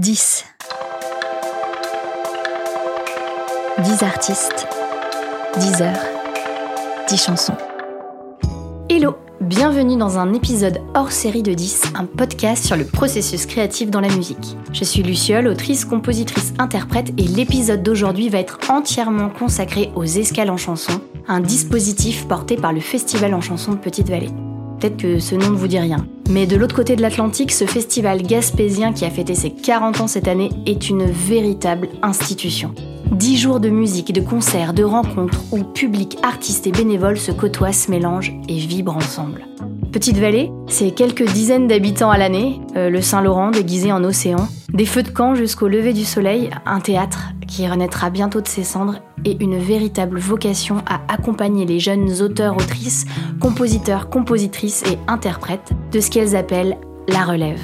10. 10 artistes, 10 heures, 10 chansons. Hello, bienvenue dans un épisode hors série de 10, un podcast sur le processus créatif dans la musique. Je suis Luciole, autrice, compositrice, interprète, et l'épisode d'aujourd'hui va être entièrement consacré aux escales en chanson, un dispositif porté par le Festival en chanson de Petite-Vallée. Peut-être que ce nom ne vous dit rien. Mais de l'autre côté de l'Atlantique, ce festival gaspésien qui a fêté ses 40 ans cette année est une véritable institution. Dix jours de musique, de concerts, de rencontres où public, artistes et bénévoles se côtoient, se mélangent et vibrent ensemble. Petite Vallée, c'est quelques dizaines d'habitants à l'année, euh, le Saint-Laurent déguisé en océan, des feux de camp jusqu'au lever du soleil, un théâtre qui renaîtra bientôt de ses cendres et une véritable vocation à accompagner les jeunes auteurs-autrices, compositeurs, compositrices et interprètes de ce qu'elles appellent la relève.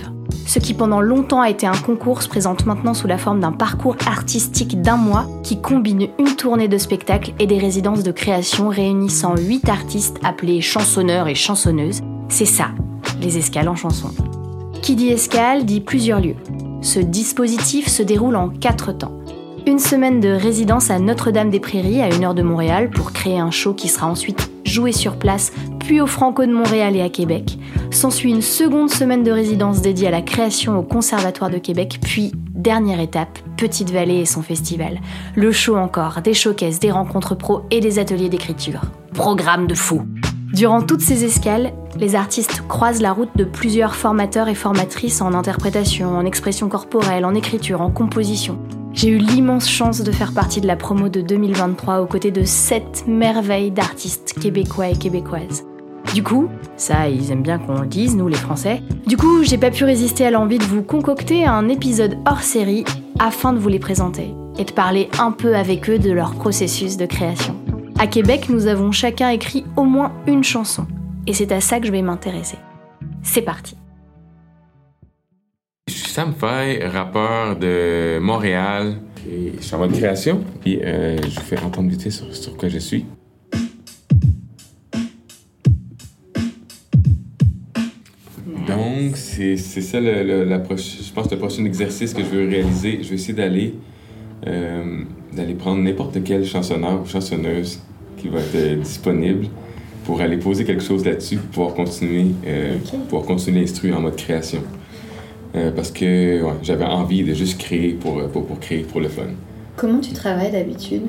Ce qui pendant longtemps a été un concours se présente maintenant sous la forme d'un parcours artistique d'un mois qui combine une tournée de spectacles et des résidences de création réunissant 8 artistes appelés chansonneurs et chansonneuses. C'est ça, les escales en chanson. Qui dit escale dit plusieurs lieux. Ce dispositif se déroule en quatre temps une semaine de résidence à Notre-Dame-des-Prairies, à une heure de Montréal, pour créer un show qui sera ensuite joué sur place, puis au Franco de Montréal et à Québec. S'ensuit une seconde semaine de résidence dédiée à la création au Conservatoire de Québec, puis, dernière étape, Petite Vallée et son festival. Le show encore, des showcases, des rencontres pro et des ateliers d'écriture. Programme de fou Durant toutes ces escales, les artistes croisent la route de plusieurs formateurs et formatrices en interprétation, en expression corporelle, en écriture, en composition. J'ai eu l'immense chance de faire partie de la promo de 2023 aux côtés de sept merveilles d'artistes québécois et québécoises. Du coup, ça ils aiment bien qu'on le dise, nous les Français, du coup j'ai pas pu résister à l'envie de vous concocter un épisode hors série afin de vous les présenter et de parler un peu avec eux de leur processus de création. À Québec, nous avons chacun écrit au moins une chanson, et c'est à ça que je vais m'intéresser. C'est parti Sam Fay, rappeur de Montréal. Et je suis en mode création. Puis euh, je vous fais entendre vite sur, sur quoi je suis. Donc, c'est ça, le, la je pense, le prochain exercice que je veux réaliser. Je vais essayer d'aller euh, d'aller prendre n'importe quel chansonneur ou chansonneuse qui va être euh, disponible pour aller poser quelque chose là-dessus, pour pouvoir continuer, euh, pouvoir continuer l'instruire en mode création. Euh, parce que j'avais envie de juste créer pour, pour, pour, créer pour le fun. Comment tu travailles d'habitude?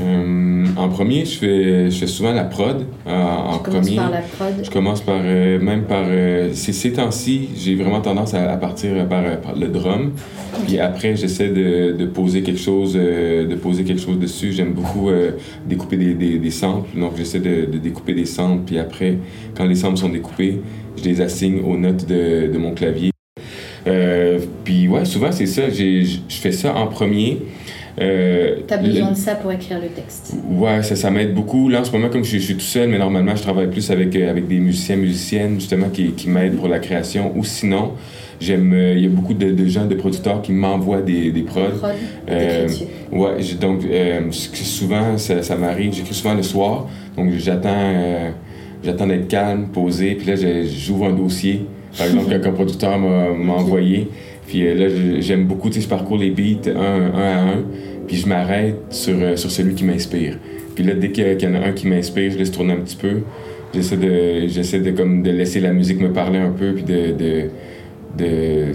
Euh, en premier, je fais, je fais souvent la prod. Euh, en premier, par la prod. Je commence par même par ces, ces temps-ci, j'ai vraiment tendance à, partir par, le drum. Puis après, j'essaie de, de, poser quelque chose, de poser quelque chose dessus. J'aime beaucoup découper des, des, des, samples, donc j'essaie de, de, découper des samples. Puis après, quand les samples sont découpés, je les assigne aux notes de, de mon clavier. Euh, puis ouais, souvent c'est ça, je fais ça en premier. Euh, T'as besoin de ça pour écrire le texte. Ouais, ça, ça m'aide beaucoup. Là, en ce moment, comme je, suis tout seul, mais normalement, je travaille plus avec, euh, avec des musiciens, musiciennes, justement, qui, qui m'aident pour la création. Ou sinon, j'aime. Euh, il y a beaucoup de, de, gens, de producteurs qui m'envoient des, des prods. Prod, euh, ouais, donc souvent, ça, ça m'arrive. J'écris souvent le soir, donc j'attends j'attends d'être calme, posé, puis là, j'ouvre un dossier par exemple, qu'un producteur m'a envoyé. Puis euh, là, j'aime beaucoup, tu sais, je parcours les beats un, un à un, puis je m'arrête sur, euh, sur celui qui m'inspire. Puis là, dès qu'il y en a un qui m'inspire, je laisse tourner un petit peu. J'essaie de, j'essaie de, comme, de laisser la musique me parler un peu, puis de, de, de,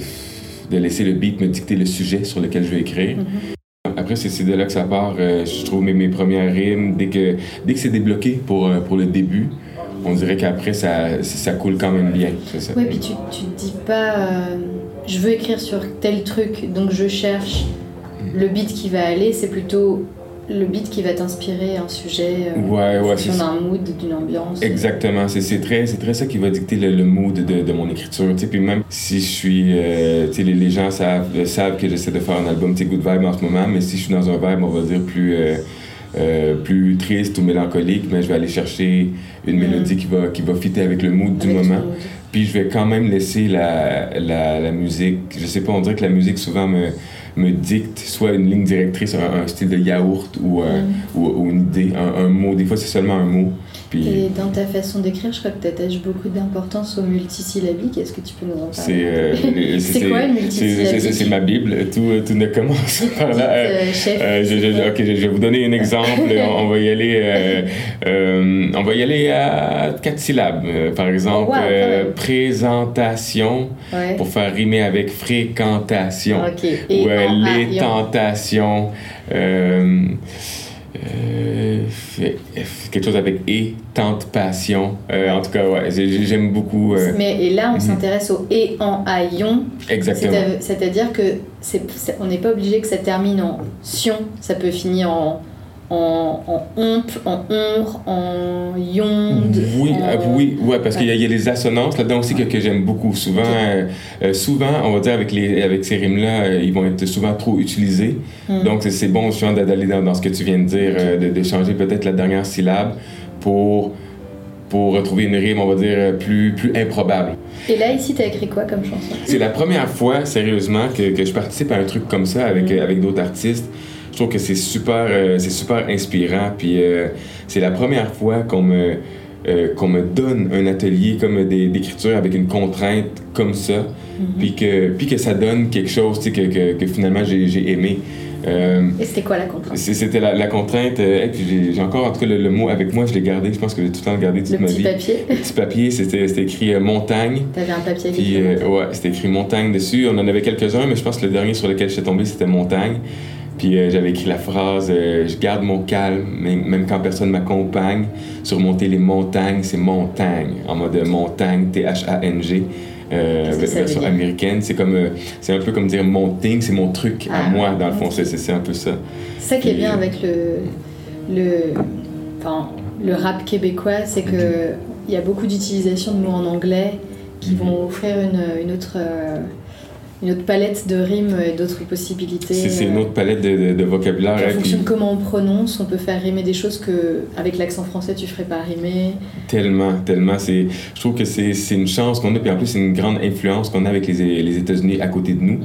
de laisser le beat me dicter le sujet sur lequel je vais écrire. Mm-hmm. Après, c'est de là que ça part. Euh, je trouve mes, mes premières rimes. Dès que, dès que c'est débloqué pour, pour le début, on dirait qu'après, ça, ça coule quand même bien. Oui, puis tu, tu te dis pas, euh, je veux écrire sur tel truc, donc je cherche le beat qui va aller, c'est plutôt le beat qui va t'inspirer un sujet euh, ouais, ouais, en d'un mood, d'une ambiance. Exactement, c'est très, très ça qui va dicter le, mood de, de, mon écriture. Puis même si je suis, euh, les, les, gens savent, savent que j'essaie de faire un album Good Vibe en ce moment, mais si je suis dans un vibe, on va dire plus... Euh, euh, plus triste ou mélancolique, mais je vais aller chercher une mm. mélodie qui va, qui va fitter avec le mood du moment. Puis je vais quand même laisser la, la, la, musique. Je sais pas, on dirait que la musique souvent me, me dicte soit une ligne directrice, un, un style de yaourt ou, euh, Mm. ou, ou une idée, un, un mot. Des fois, c'est seulement un mot. Puis Et dans ta façon d'écrire, je crois que tu attaches beaucoup d'importance au multisyllabique. Est-ce que tu peux nous en parler c'est euh, C'est quoi c'est- multisyllabique C'est ma Bible. Tout, tout ne commence par là. Euh, Euh, Euh, je, ok, je, je vais vous donner un exemple. on, on va y aller. euh, euh, on va y aller à quatre syllabes. Euh, par exemple, Oh, wow, euh, présentation Ouais. pour faire rimer avec fréquentation. Ok. Et Ou euh, les tentations. Euh, quelque chose avec et, tente, passion. Euh, en tout cas, ouais, j'ai- j'aime beaucoup. euh, Mais et là, on Mhm. s'intéresse au et en aillon. exactement. C'est-à- C'est-à-dire que on n'est pas obligé que ça termine en sion. Ça peut finir en en, en omp, en onre, en yonde. Oui, en- euh, oui, ouais, parce Ouais. qu'il y, a- il y a les assonances là-dedans aussi que, que j'aime beaucoup. Souvent, euh, euh, souvent, on va dire avec, les, avec ces rimes-là, euh, ils vont être souvent trop utilisés. Hmm. Donc, c'est- bon souvent d'aller dans, dans ce que tu viens de dire, euh, de, de changer peut-être la dernière syllabe pour, pour retrouver une rime, on va dire, plus, plus improbable. Et là, ici, t'as écrit quoi comme chanson? C'est la première fois, sérieusement, que, que je participe à un truc comme ça avec, Mm. euh, avec d'autres artistes. Je trouve que c'est super, euh, c'est super inspirant. Puis euh, c'est la première fois qu'on me, euh, qu'on me donne un atelier comme d'écriture avec une contrainte comme ça. Mhm. Puis que, puis que ça donne quelque chose que, que, que finalement j'ai j'ai aimé. Et c'était quoi la contrainte? C'était la, la contrainte. puis j'ai- encore, en tout cas, le, le mot avec moi, je l'ai gardé. Je pense que j'ai tout le temps gardé toute Le ma petit vie. papier Le petit papier, c'était écrit montagne. T'avais un papier Puis, ouais, c'était écrit montagne dessus. On en avait quelques-uns, mais je pense que le dernier sur lequel j'étais tombé, c'était montagne. Puis euh, j'avais écrit la phrase euh, Je garde mon calme, même, quand personne m'accompagne. Surmonter les montagnes, c'est montagne, en mode montagne, T-H-A-N-G. Euh, version américaine, c'est comme euh, c'est un peu comme dire mon thing, c'est mon truc à Ah, moi dans le fond, c'est c'est un peu ça. C'est ça qui est bien euh, avec le, le, enfin, le rap québécois, c'est que il y a beaucoup d'utilisation de mots en anglais qui Mhm. vont offrir une, une autre, euh, une autre palette de rimes et d'autres possibilités. C'est une euh, autre palette de, de- de vocabulaire. En hein, fonction de comment on prononce, on peut faire rimer des choses que, avec l'accent français, tu ferais pas rimer. Tellement, tellement. Je trouve que c'est, une chance qu'on a, puis en plus, c'est une grande influence qu'on a avec les, les États-Unis à côté de nous.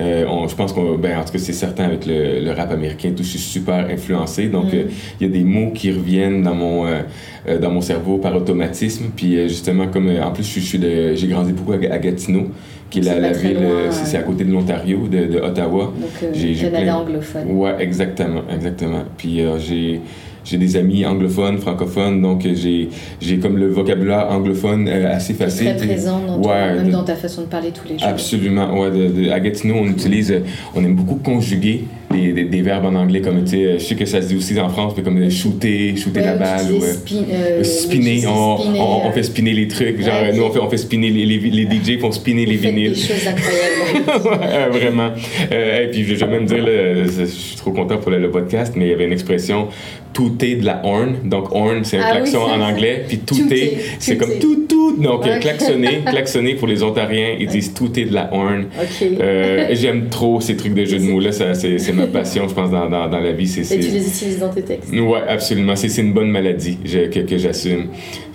Euh, on, je pense qu'on, ben, en tout cas, c'est certain avec le, le rap américain, tout, je suis super influencé. Donc, Mm. euh, il y a des mots qui reviennent dans mon, euh, dans mon cerveau par automatisme. Puis, justement, comme en plus, je, suis- j'ai grandi beaucoup à, à Gatineau, qui est la, ville, euh, c'est, à côté de l'Ontario, de, de Ottawa. Donc, euh, J'ai- Canada plein- anglophone. Ouais, exactement, exactement. Puis euh, j'ai j'ai des amis anglophones, francophones, donc j'ai j'ai comme le vocabulaire anglophone euh, assez facile. très présent, dans ton- Ouais, même de- dans ta façon de parler tous les jours. Absolument, ouais. De, de- à Gatineau, on utilise, on aime beaucoup conjuguer des, des, des verbes en anglais, comme, tu sais, euh, je sais que ça se dit aussi en France, mais comme euh, shooter, shooter Ouais, la tu balle, ou euh, spin- euh, spinner, on, spinner, on, on euh, fait spinner les trucs, genre, euh, nous, on fait, on fait spinner, les, les, les DJ font spinner les vous vinyles. des choses incroyables. Vraiment. Euh, et puis, je vais même dire, là, je suis trop content pour le, le podcast, mais il y avait une expression tout est de la horn. Donc, horn, c'est un Ah klaxon en anglais. Puis, tout, Tout est, est, c'est comme tout, tout. Donc, euh, Ok. klaxonner, klaxonner pour les Ontariens, ils disent tout est de la horn. Euh, J'aime trop ces trucs de jeux de mots. Là, c'est ma passion, je pense, dans, dans, dans la vie. C'est, Et tu les utilises dans tes textes. Ouais, absolument. C'est, c'est une bonne maladie je- que, que j'assume.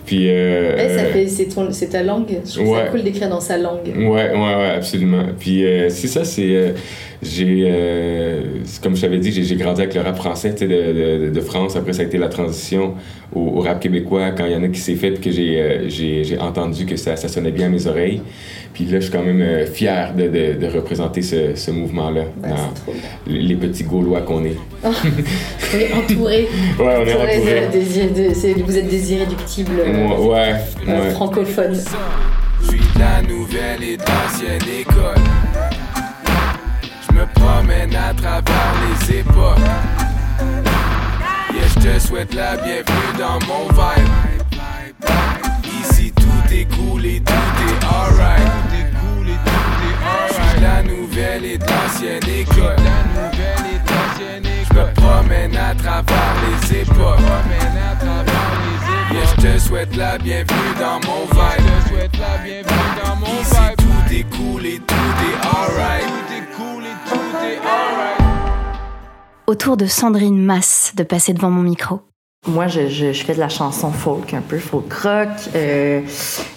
Puis, euh, Ouais, ça euh, c'est, ta langue. Je trouve Ouais. ça cool d'écrire dans sa langue. Ouais, ouais, ouais, absolument. Puis euh, c'est ça, c'est. euh, j'ai. euh, comme je t'avais dit, j'ai, grandi avec le rap français, tu sais, de, de, de France. Après, ça a été la transition au, au rap québécois quand il y en a qui s'est fait, puis que j'ai, entendu que ça, ça sonnait bien à mes oreilles. Puis là, je suis quand même fier de, de, représenter ce, ce mouvement-là Ouais, les, petits Gaulois qu'on est. On est entouré. Ouais, on est entouré entouré. de- des- de- c'est- vous êtes des irréductibles Ouais, ouais. euh, ouais. francophones. Je suis de la nouvelle et d'ancienne école. Je me promène à travers les époques. Yeah, je te souhaite la bienvenue dans mon vibe. Ici tout est cool et tout est alright. Je suis de la nouvelle et de l'ancienne école. Je me promène à travers les époques. Yeah, je te souhaite la bienvenue dans mon vibe. Ici tout est cool et tout est alright. Ah, Ah, ah. Autour de Sandrine Masse de passer devant mon micro. Moi, je, je, je fais de la chanson folk, un peu folk rock. Euh,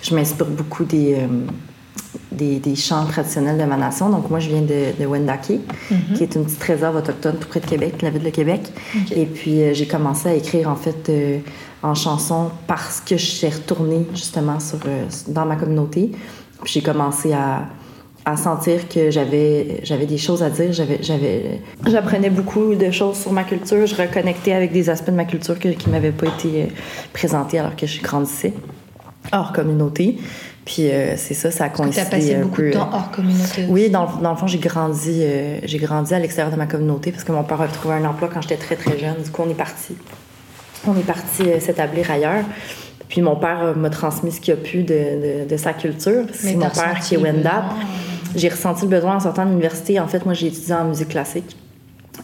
je m'inspire beaucoup des, euh, des, des chants traditionnels de ma nation. Donc, moi, je viens de, de Wendake, qui est une petite réserve autochtone tout près de Québec, la ville de Québec. Et puis, euh, j'ai commencé à écrire, en fait, euh, en chanson parce que je suis retournée, justement, sur, euh, dans ma communauté. Puis, j'ai commencé à, à sentir que j'avais j'avais des choses à dire j'avais j'avais j'apprenais beaucoup de choses sur ma culture je reconnectais avec des aspects de ma culture que- qui m'avaient pas été euh, présentés alors que je grandissais hors communauté puis euh, c'est ça ça a Tu as coïncidé passé beaucoup peu de temps hors communauté. oui, dans, le- dans le fond, j'ai grandi, euh, j'ai grandi à l'extérieur de ma communauté parce que mon père a trouvé un emploi quand j'étais très très jeune. Du coup, on est parti. On est parti euh, s'établir ailleurs. Puis mon père euh, m'a transmis ce qu'il a pu de, de- de sa culture. C'est mon père qui est besoin, J'ai ressenti le besoin en sortant de l'université. En fait, moi, j'ai étudié en musique classique.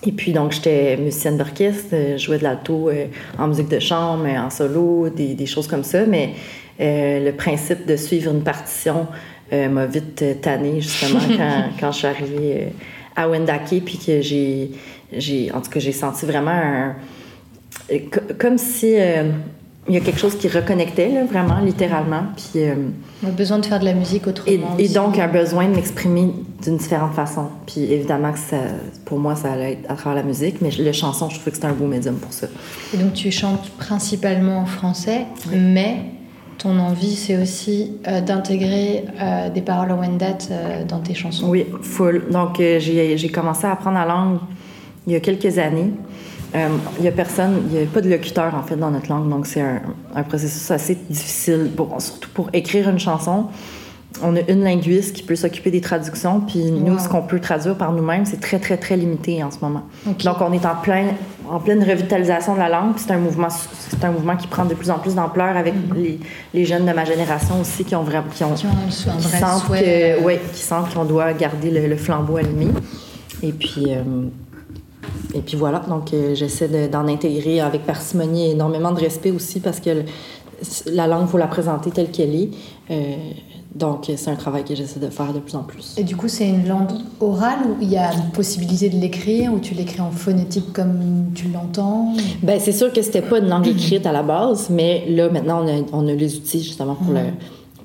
Et puis, donc, j'étais musicienne d'orchestre, euh, je jouais de l'alto euh, en musique de chambre, en solo, des, des choses comme ça. Mais euh, le principe de suivre une partition euh, m'a vite tannée, justement, quand, quand je suis arrivée à Wendake, puis que j'ai, j'ai, en tout cas, j'ai senti vraiment un... euh, co- Comme si euh, il y a quelque chose qui reconnectait, là, vraiment, littéralement. Puis... euh, On a besoin de faire de la musique autrement. et donc un besoin de m'exprimer d'une différente façon. Puis évidemment que ça, pour moi, ça allait être à travers la musique, mais le chanson, je trouvais que c'était un beau médium pour ça. Et donc tu chantes principalement en français, mais ton envie c'est aussi euh, d'intégrer euh, des paroles Wendat euh, dans tes chansons. Oui, full. Donc euh, j'ai commencé à apprendre la langue il y a quelques années. Euh, il y a personne, il n'y a pas de locuteur en fait dans notre langue, donc c'est un, un processus assez difficile, pour- surtout pour écrire une chanson. On a une linguiste qui peut s'occuper des traductions, puis nous, Wow. ce qu'on peut traduire par nous-mêmes, c'est très, très, très limité en ce moment. Donc, on est en, plein, en pleine revitalisation de la langue, puis c'est un mouvement, c'est un mouvement qui prend de plus en plus d'ampleur avec les, les jeunes de ma génération aussi qui ont vraiment, qui ont, Qui ont qui sentent souhait. que, euh, ouais, qui sentent qu'on doit garder le, le flambeau allumé. Et puis, euh, et puis voilà. Donc, euh, j'essaie de- d'en intégrer avec parcimonie et énormément de respect aussi parce que le- la langue, il faut la présenter telle qu'elle est. Euh, donc, c'est un travail que j'essaie de faire de plus en plus. Et du coup, c'est une langue orale où il y a une possibilité de l'écrire, ou tu l'écris en phonétique comme tu l'entends? Ben, c'est sûr que c'était pas une langue écrite à la base, mais là, maintenant, on a, on a les outils justement pour le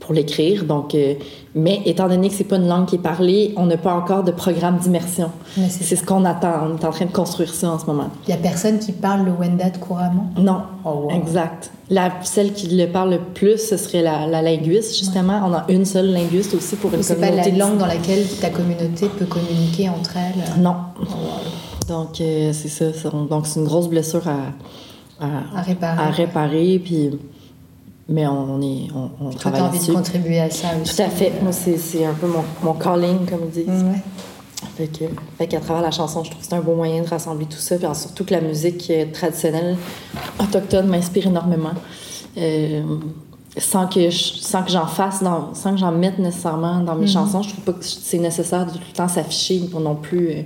pour l'écrire. Donc, euh, mais étant donné que c'est pas une langue qui est parlée, on n'a pas encore de programme d'immersion. C'est ce qu'on attend. On est en train de construire ça en ce moment. Il y a personne qui parle le Wendat couramment? Non, Oh, wow. exact. La, celle qui le parle le plus, ce serait la, la linguiste, justement. On a une seule linguiste aussi pour une C'est pas la communauté. langue dans laquelle ta communauté peut communiquer entre elles? Non. Donc, euh, c'est ça. ça. Donc, c'est une grosse blessure à, à, à réparer. à réparer. Puis, mais on, est, on, travaille envie de contribuer à ça aussi. Tout à fait. Moi, c'est, c'est un peu mon, mon calling, comme ils disent. Ouais. Fait que, fait qu'à travers la chanson, je trouve que c'est un beau moyen de rassembler tout ça. Puis surtout que la musique euh, traditionnelle autochtone m'inspire énormément. Euh, sans que je- sans que j'en fasse, dans, sans que j'en mette nécessairement dans mes chansons, je trouve pas que c'est nécessaire de tout le temps s'afficher pour non plus euh,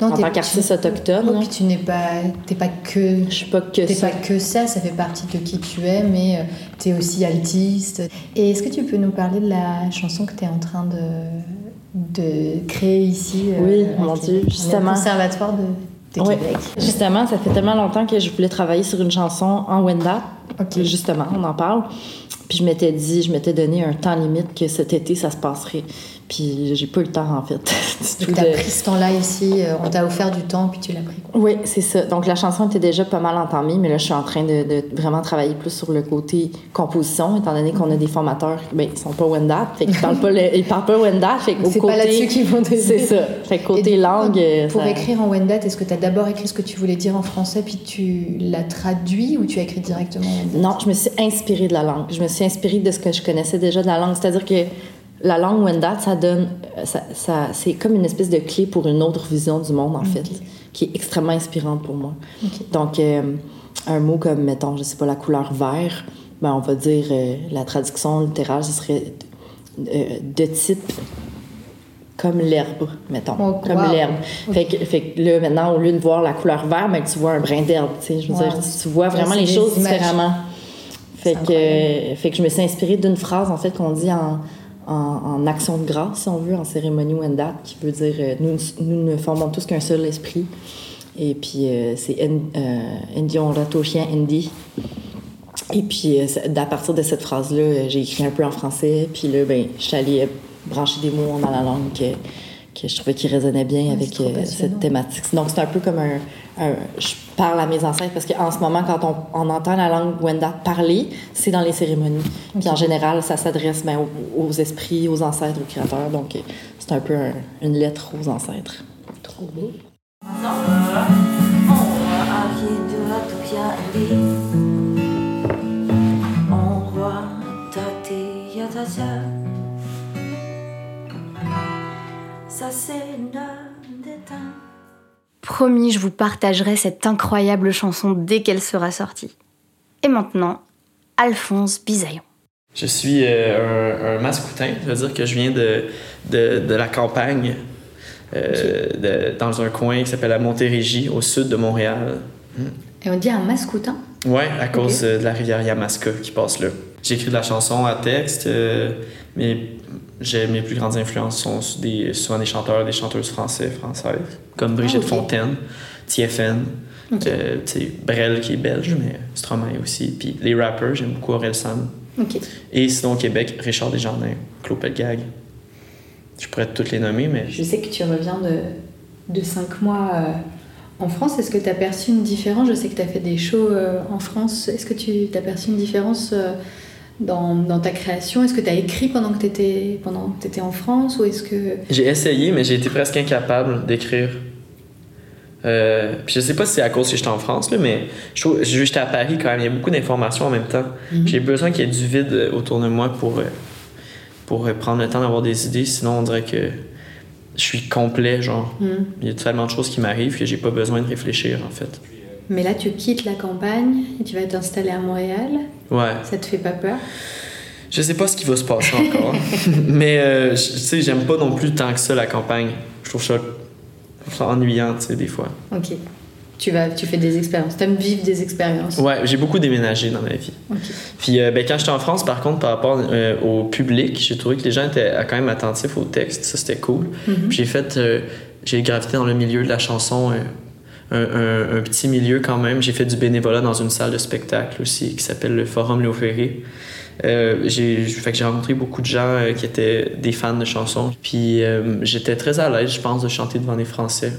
Non, en tant qu'artiste autochtone. Là. puis tu n'es pas, t'es pas que, Je suis pas que ça. pas que ça, ça fait partie de qui tu es, mais tu es aussi altiste. Et est-ce que tu peux nous parler de la chanson que tu es en train de, de créer ici euh, Oui, mon? Dieu, est au justement. conservatoire de, de Ouais. Québec? Justement, ça fait tellement longtemps que je voulais travailler sur une chanson en Wendat. Ok. Justement, on en parle. Puis je m'étais dit, je m'étais donné un temps limite que cet été, ça se passerait. Puis j'ai pas eu le temps, en fait. tu as pris ce temps-là ici, euh, on t'a offert du temps, puis tu l'as pris. Oui, c'est ça. Donc la chanson était déjà pas mal entamée, mais là, je suis en train de, de vraiment travailler plus sur le côté composition, étant donné qu'on a des formateurs, ben, ils sont pas Wendat, fait qu'ils parlent pas, le- ils parlent pas Wendat, fait C'est pas là-dessus qu'ils vont. C'est ça. Fait que côté coup, langue... euh, Pour ça- écrire en Wendat, est-ce que tu as d'abord écrit ce que tu voulais dire en français, puis tu l'as traduit, ou tu as écrit directement en Wendat Non, je me suis inspirée de la langue. Je me suis inspirée de ce que je connaissais déjà de la langue. C'est-à-dire que la langue Wendat, ça donne, euh, ça, ça- c'est comme une espèce de clé pour une autre vision du monde, en fait, qui est extrêmement inspirante pour moi. Donc, euh, un mot comme, mettons, je sais pas, la couleur vert, ben, on va dire, euh, la traduction littérale, ce serait euh, de type comme l'herbe, mettons. Oh, comme wow. l'herbe. Fait, que, fait que là, maintenant, au lieu de voir la couleur vert, ben, tu vois un brin d'herbe. tu sais. Je veux Wow. dire, tu vois vraiment les choses images. différemment. Fait que, fait que je me suis inspirée d'une phrase, en fait, qu'on dit en, en, en action de grâce, si on veut, en cérémonie Wendat, qui veut dire euh, nous, nous ne formons tous qu'un seul esprit. Et puis, euh, c'est N- euh, Indion rato chien Andy. Et puis, à partir de cette phrase-là, j'ai écrit un peu en français. Puis là, ben, je suis allée brancher des mots dans la langue que, que je trouvais qui résonnaient bien avec cette thématique. Donc, c'est un peu comme un, un- Je parle à mes ancêtres parce qu'en ce moment, quand on, on entend la langue Wenda parler, c'est dans les cérémonies. Puis en général, ça s'adresse ben, aux, aux esprits, aux ancêtres, aux créateurs. Donc, euh, c'est un peu un- une lettre aux ancêtres. Trop beau. Ça c'est. Promis, je vous partagerai cette incroyable chanson dès qu'elle sera sortie. Et maintenant, Alphonse Bisaillon. Je suis euh, un, un mascoutin, ça veut dire que je viens de, de, de la campagne, euh, de- dans un coin qui s'appelle la Montérégie, au sud de Montréal. Et on dit un mascoutin Ouais, à cause euh, de la rivière Yamaska qui passe là. J'écris de la chanson à texte, euh, mais j'ai, mes plus grandes influences sont des, souvent des chanteurs, des chanteuses français, françaises, comme Brigitte Ah. Fontaine, TFN, euh, tu sais, Brel qui est belge, mais Stromae aussi. Puis les rappers, j'aime beaucoup Aurel Sam. Et sinon au Québec, Richard Desjardins, Claude Pelgag. Je pourrais toutes les nommer, mais Je sais que tu reviens de, de cinq mois euh, en France. Est-ce que tu as perçu une différence? Je sais que tu as fait des shows euh, en France. Est-ce que tu as perçu une différence euh, dans, dans ta création? Est-ce que tu as écrit pendant que tu étais, pendant que t'étais en France Ou est-ce que. J'ai essayé, mais j'ai été presque incapable d'écrire. Euh, puis je sais pas si c'est à cause que j'étais en France, là, mais j'étais à Paris quand même. Il y a beaucoup d'informations en même temps. J'ai besoin qu'il y ait du vide euh, autour de moi pour, euh, pour euh, prendre le temps d'avoir des idées. Sinon, on dirait que je suis complet. Genre, Hmm. il y a tellement de choses qui m'arrivent que j'ai pas besoin de réfléchir, en fait. Mais là, tu quittes la campagne et tu vas t'installer à Montréal. Ouais. Ça te fait pas peur? Je sais pas ce qui va se passer encore. mais, euh, tu sais, j'aime pas non plus tant que ça la campagne. Je trouve ça, ça ennuyant, tu sais, des fois. Ok. Tu, vas, tu fais des expériences. T'aimes vivre des expériences. Ouais, j'ai beaucoup déménagé dans ma vie. Ok. Puis euh, ben, quand j'étais en France, par contre, par rapport euh, au public, j'ai trouvé que les gens étaient quand même attentifs au texte. Ça, c'était cool. Mhm. Puis j'ai fait... j'ai gravité dans le milieu de la chanson, un, un- petit milieu quand même. J'ai fait du bénévolat dans une salle de spectacle aussi qui s'appelle le Forum Léo Ferré. Euh, j'ai rencontré beaucoup de gens euh, qui étaient des fans de chansons. Puis euh, j'étais très à l'aise, je pense, de chanter devant des Français.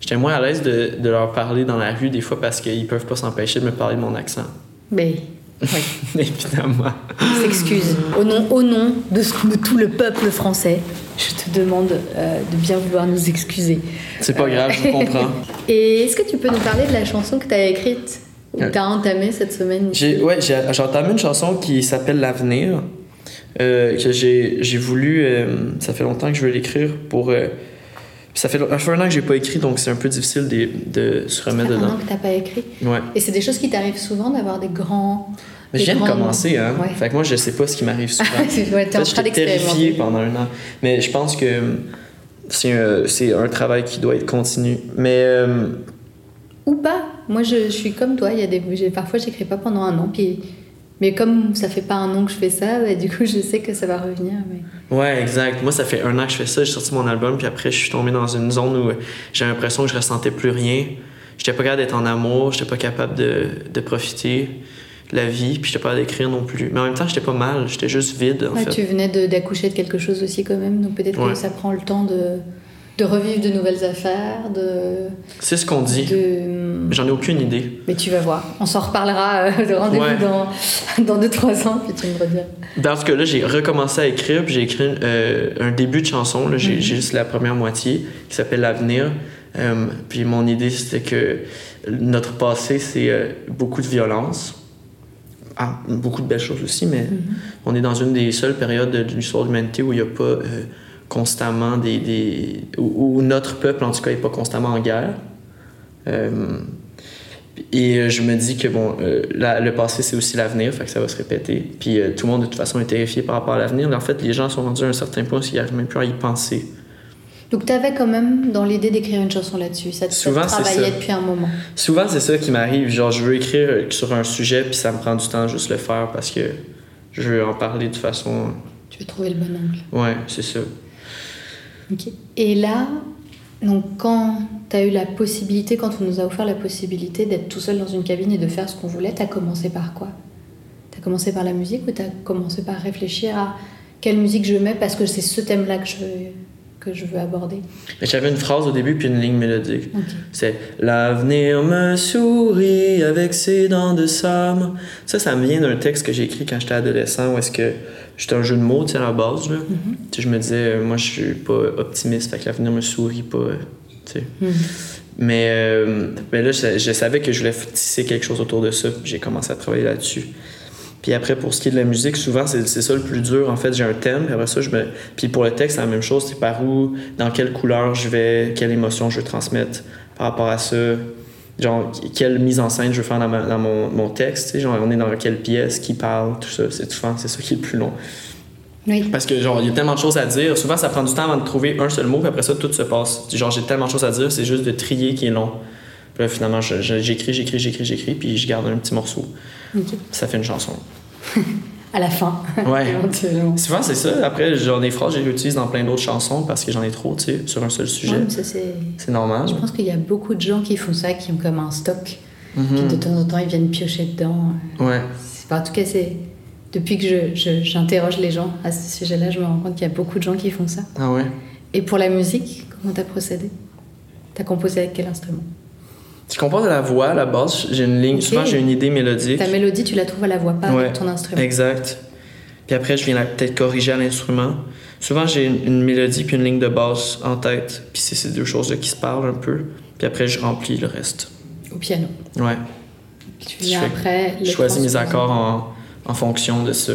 J'étais moins à l'aise de, de leur parler dans la rue des fois parce qu'ils peuvent pas s'empêcher de me parler de mon accent. Mais oui, Évidemment. s'excuse. Au nom, au nom de, ce- de tout le peuple français, je te demande euh, de bien vouloir nous excuser. C'est pas grave, je comprends. Et est-ce que tu peux nous parler de la chanson que tu as écrite ou Euh, que tu as entamée cette semaine J'ai ouais, j'ai j'ai entamé une chanson qui s'appelle L'avenir. euh, que j'ai j'ai voulu. euh, ça fait longtemps que je veux l'écrire pour. Euh, ça, fait, ça fait un an que j'ai pas écrit, donc c'est un peu difficile de, de se Ça remettre fait un dedans. an que tu pas écrit. Ouais. Et c'est des choses qui t'arrivent souvent d'avoir des grands. Mais je viens de commencer, hein. Ouais. Fait que moi, je sais pas ce qui m'arrive souvent. Ouais, t'es en fait, train terrifié pendant un an. Mais je pense que c'est un, un travail qui doit être continu. Mais euh, Ou pas. Moi, je, je suis comme toi. Il y a des, parfois, j'écris pas pendant un an. Puis, mais comme ça fait pas un an que je fais ça, bah, du coup, je sais que ça va revenir. Mais... Ouais, exact. Moi, ça fait un an que je fais ça. J'ai sorti mon album, puis après, je suis tombé dans une zone où j'ai l'impression que je ressentais plus rien. J'étais pas capable d'être en amour, j'étais pas capable de, de profiter de la vie, puis j'étais pas capable d'écrire non plus. Mais en même temps, j'étais pas mal, j'étais juste vide, en Ouais, fait. tu venais de- d'accoucher de quelque chose aussi, quand même. Donc, peut-être Ouais. que ça prend le temps de, de revivre de nouvelles affaires. De, C'est ce qu'on dit. de... J'en ai aucune idée. Mais tu vas voir. On s'en reparlera euh, de rendez-vous Ouais. dans, dans 2-3 ans, puis tu me rediras. Parce que là, j'ai recommencé à écrire, puis j'ai écrit euh, un début de chanson. là. J'ai Mhm. j'ai juste la première moitié qui s'appelle L'avenir. Euh, puis mon idée, c'était que notre passé, c'est beaucoup de violence. Ah, beaucoup de belles choses aussi, mais Mhm. on est dans une des seules périodes de l'histoire de l'humanité où il n'y a pas constamment des. des où, où notre peuple, en tout cas, n'est pas constamment en guerre. Euh, et euh, je me dis que bon, euh, la- le passé, c'est aussi l'avenir, fait que ça va se répéter. Puis euh, tout le monde, de toute façon, est terrifié par rapport à l'avenir. Mais en fait, les gens sont rendus à un certain point où ils n'arrivent même plus à y penser. Donc, tu avais quand même dans l'idée d'écrire une chanson là-dessus. Ça te, Souvent, travaillait ça. depuis un moment. Souvent, c'est ça qui m'arrive. Genre, je veux écrire sur un sujet, puis ça me prend du temps juste le faire parce que je veux en parler de façon. Tu veux trouver le bon angle. Ouais, c'est ça. Et là, Donc quand tu as eu la possibilité, quand on nous a offert la possibilité d'être tout seul dans une cabine et de faire ce qu'on voulait, tu as commencé par quoi? Tu as commencé par la musique ou tu as commencé par réfléchir à quelle musique je mets parce que c'est ce thème-là que je, que je veux aborder J'avais une phrase au début puis une ligne mélodique. C'est L'avenir me sourit avec ses dents de sable. Ça, ça me vient d'un texte que j'ai écrit quand j'étais adolescent où est-ce que j'étais un jeu de mots, tu sais, à la base. Là. Tu sais, je me disais, euh, moi, je suis pas optimiste, fait que l'avenir me sourit pas, euh, tu sais. Mhm. Mais, euh, mais là, je, je savais que je voulais tisser quelque chose autour de ça. J'ai commencé à travailler là-dessus. Puis après, pour ce qui est de la musique, souvent, c'est c'est ça le plus dur. En fait, j'ai un thème, puis après ça, je me... Puis pour le texte, c'est la même chose. C'est par où, dans quelle couleur je vais, quelle émotion je veux transmettre par rapport à ça. Genre, quelle mise en scène je veux faire dans, ma- dans mon, mon texte. Genre, on est dans quelle pièce, qui parle, tout ça. C'est souvent, c'est ça qui est le plus long. Oui. Parce que, genre, il y a tellement de choses à dire. Souvent, ça prend du temps avant de trouver un seul mot, puis après ça, tout se passe. Genre, j'ai tellement de choses à dire, c'est juste de trier qui est long. Puis là, finalement, j'écris, j'écris, j'écris, j'écris, puis je garde un petit morceau. Ça fait une chanson. À la fin. Ouais. Souvent, c'est ça. Après, genre, des phrases, je les dans plein d'autres chansons parce que j'en ai trop, tu sais, sur un seul sujet. Ouais, c'est... Normal. Je pense qu'il y a beaucoup de gens qui font ça, qui ont comme un stock, Mhm. puis de temps en temps ils viennent piocher dedans. Ouais. Enfin, en tout cas, c'est depuis que je- je- j'interroge les gens à ce sujet-là, je me rends compte qu'il y a beaucoup de gens qui font ça. Ah ouais. Et pour la musique, comment t'as procédé? T'as composé avec quel instrument? Je compose à la voix, à la base. J'ai une ligne. Souvent, j'ai une idée mélodique. Ta mélodie, tu la trouves à la voix, pas Ouais. avec ton instrument. Exact. Puis après, je viens la- peut-être corriger à l'instrument. Souvent, j'ai une, une mélodie puis une ligne de basse en tête. Puis c'est ces deux choses-là qui se parlent un peu. Puis après, je remplis le reste. Au piano. Ouais. Tu Je viens fais- après. Je choisis mes accords en, en fonction de ça.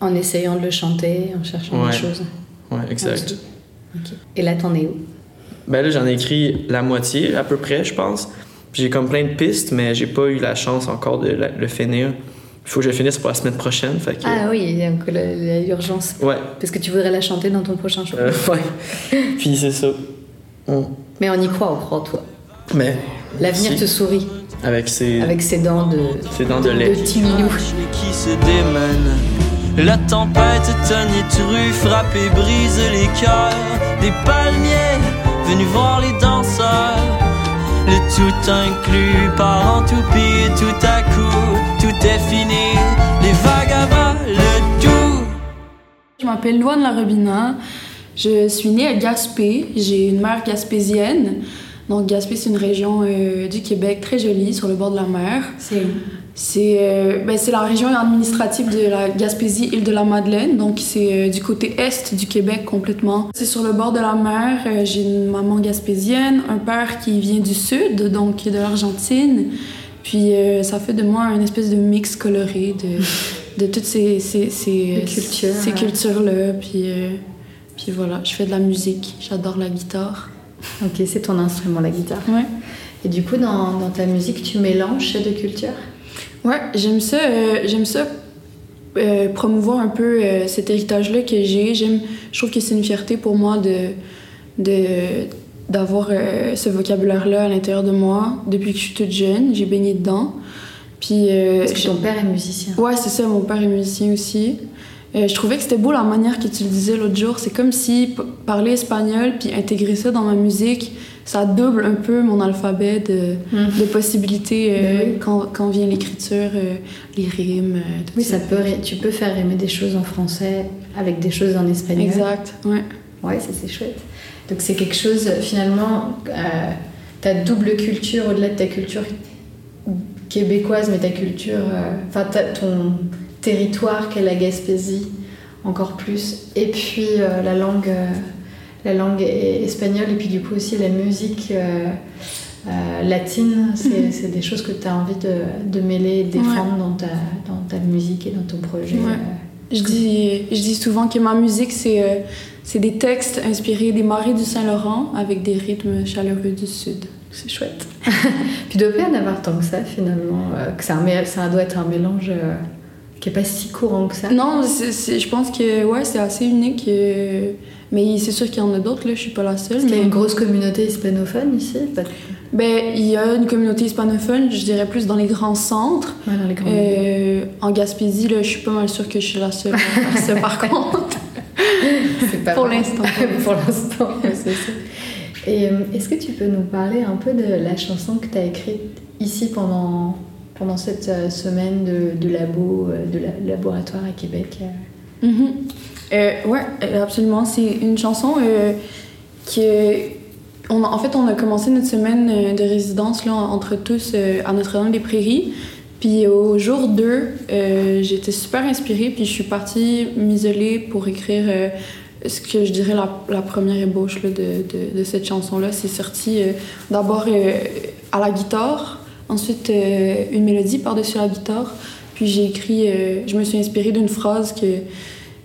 En essayant de le chanter, en cherchant Ouais. des choses. Ouais, exact. Et là, t'en es où? Ben là, j'en ai écrit la moitié à peu près, je pense. Puis j'ai comme plein de pistes, mais j'ai pas eu la chance encore de la- le finir. Il faut que je le finisse pour la semaine prochaine. Fait que, Ah oui, il y a donc l'urgence. Ouais. Parce que tu voudrais la chanter dans ton prochain show. Euh, ouais. Puis c'est ça. Mm. Mais on y croit, on croit en toi. Mais. L'avenir si, te sourit Avec ses, avec ses dents de, ses dents de lait. de Timilou. qui se démène. La tempête tonitruée frappe et brise les cœurs des palmiers venus voir les danseurs. Le tout inclus part en toupie et tout à coup, tout est fini. Les vagabonds, le tout. Je m'appelle Loane Larobina. Je suis née à Gaspé. J'ai une mère gaspésienne. Donc, Gaspé, c'est une région euh, du Québec très jolie, sur le bord de la mer. C'est où? C'est euh, ben, la région administrative de la Gaspésie, île de la Madeleine. Donc, c'est euh, du côté est du Québec complètement. C'est sur le bord de la mer. Euh, J'ai une maman gaspésienne, un père qui vient du sud, donc de l'Argentine. Puis, euh, ça fait de moi une espèce de mix coloré de, de toutes ces, ces, ces, cultures, ces ouais. cultures-là. Puis, euh, puis voilà, je fais de la musique. J'adore la guitare. Ok, c'est ton instrument, la guitare. Ouais. Et du coup, dans, dans ta musique, tu mélanges ces deux cultures? Ouais, j'aime ça. euh, j'aime ça euh, promouvoir un peu euh, cet héritage-là que j'ai. J'aime, je trouve que c'est une fierté pour moi de de d'avoir ce vocabulaire-là à l'intérieur de moi depuis que je suis toute jeune. J'ai baigné dedans. Puis euh, Parce que ton père est musicien. Ouais, c'est ça, mon père est musicien aussi. Je trouvais que c'était beau la manière que tu le disais l'autre jour. C'est comme si parler espagnol puis intégrer ça dans ma musique, ça double un peu mon alphabet de, de possibilités euh, Ben oui. quand, quand vient l'écriture, euh, les rimes. euh, tout Oui, ça peut, tu peux faire aimer des choses en français avec des choses en espagnol. Exact, ouais. Ouais, ça c'est chouette. Donc c'est quelque chose, finalement, euh, ta double culture, au-delà de ta culture québécoise, mais ta culture, enfin ton territoire qu'est la Gaspésie, encore plus, et puis la langue, la langue espagnole, et puis du coup aussi la musique euh, euh, latine, c'est c'est des choses que tu as envie de, de mêler, et de défendre dans, ta, dans ta musique et dans ton projet. Ouais. euh. Je dis, je dis souvent que ma musique, c'est euh, c'est des textes inspirés des marées du Saint-Laurent avec des rythmes chaleureux du Sud. C'est chouette. Puis doit pas en avoir tant que ça finalement, euh, que mé- ça doit être un mélange euh, qui est pas si courant que ça. Non, c'est- c'est- je pense que ouais, c'est assez unique. Mais c'est sûr qu'il y en a d'autres, là, je suis pas la seule. Parce qu'il y a Mais une grosse communauté hispanophone ici, pas ben, il y a une communauté hispanophone, je dirais plus dans les grands centres. ouais, dans les grandes Euh, en Gaspésie, là, je suis pas mal sûre que je suis la seule à ça par contre. Pas pour l'instant. Pour l'instant, c'est ça. Et euh, est-ce que tu peux nous parler un peu de la chanson que tu as écrite ici pendant, pendant cette euh, semaine de, de labo, de la- laboratoire à Québec Mhm. Euh, ouais, euh, absolument. C'est une chanson euh, que. On en fait, on a commencé notre semaine euh, de résidence là, entre tous euh, à Notre-Dame-des-Prairies. Puis au jour 2, euh, j'étais super inspirée, puis je suis partie m'isoler pour écrire ce que je dirais la, première ébauche là, de, de, de cette chanson-là. C'est sorti d'abord à la guitare, ensuite une mélodie par-dessus la guitare, puis j'ai écrit, je me suis inspirée d'une phrase que,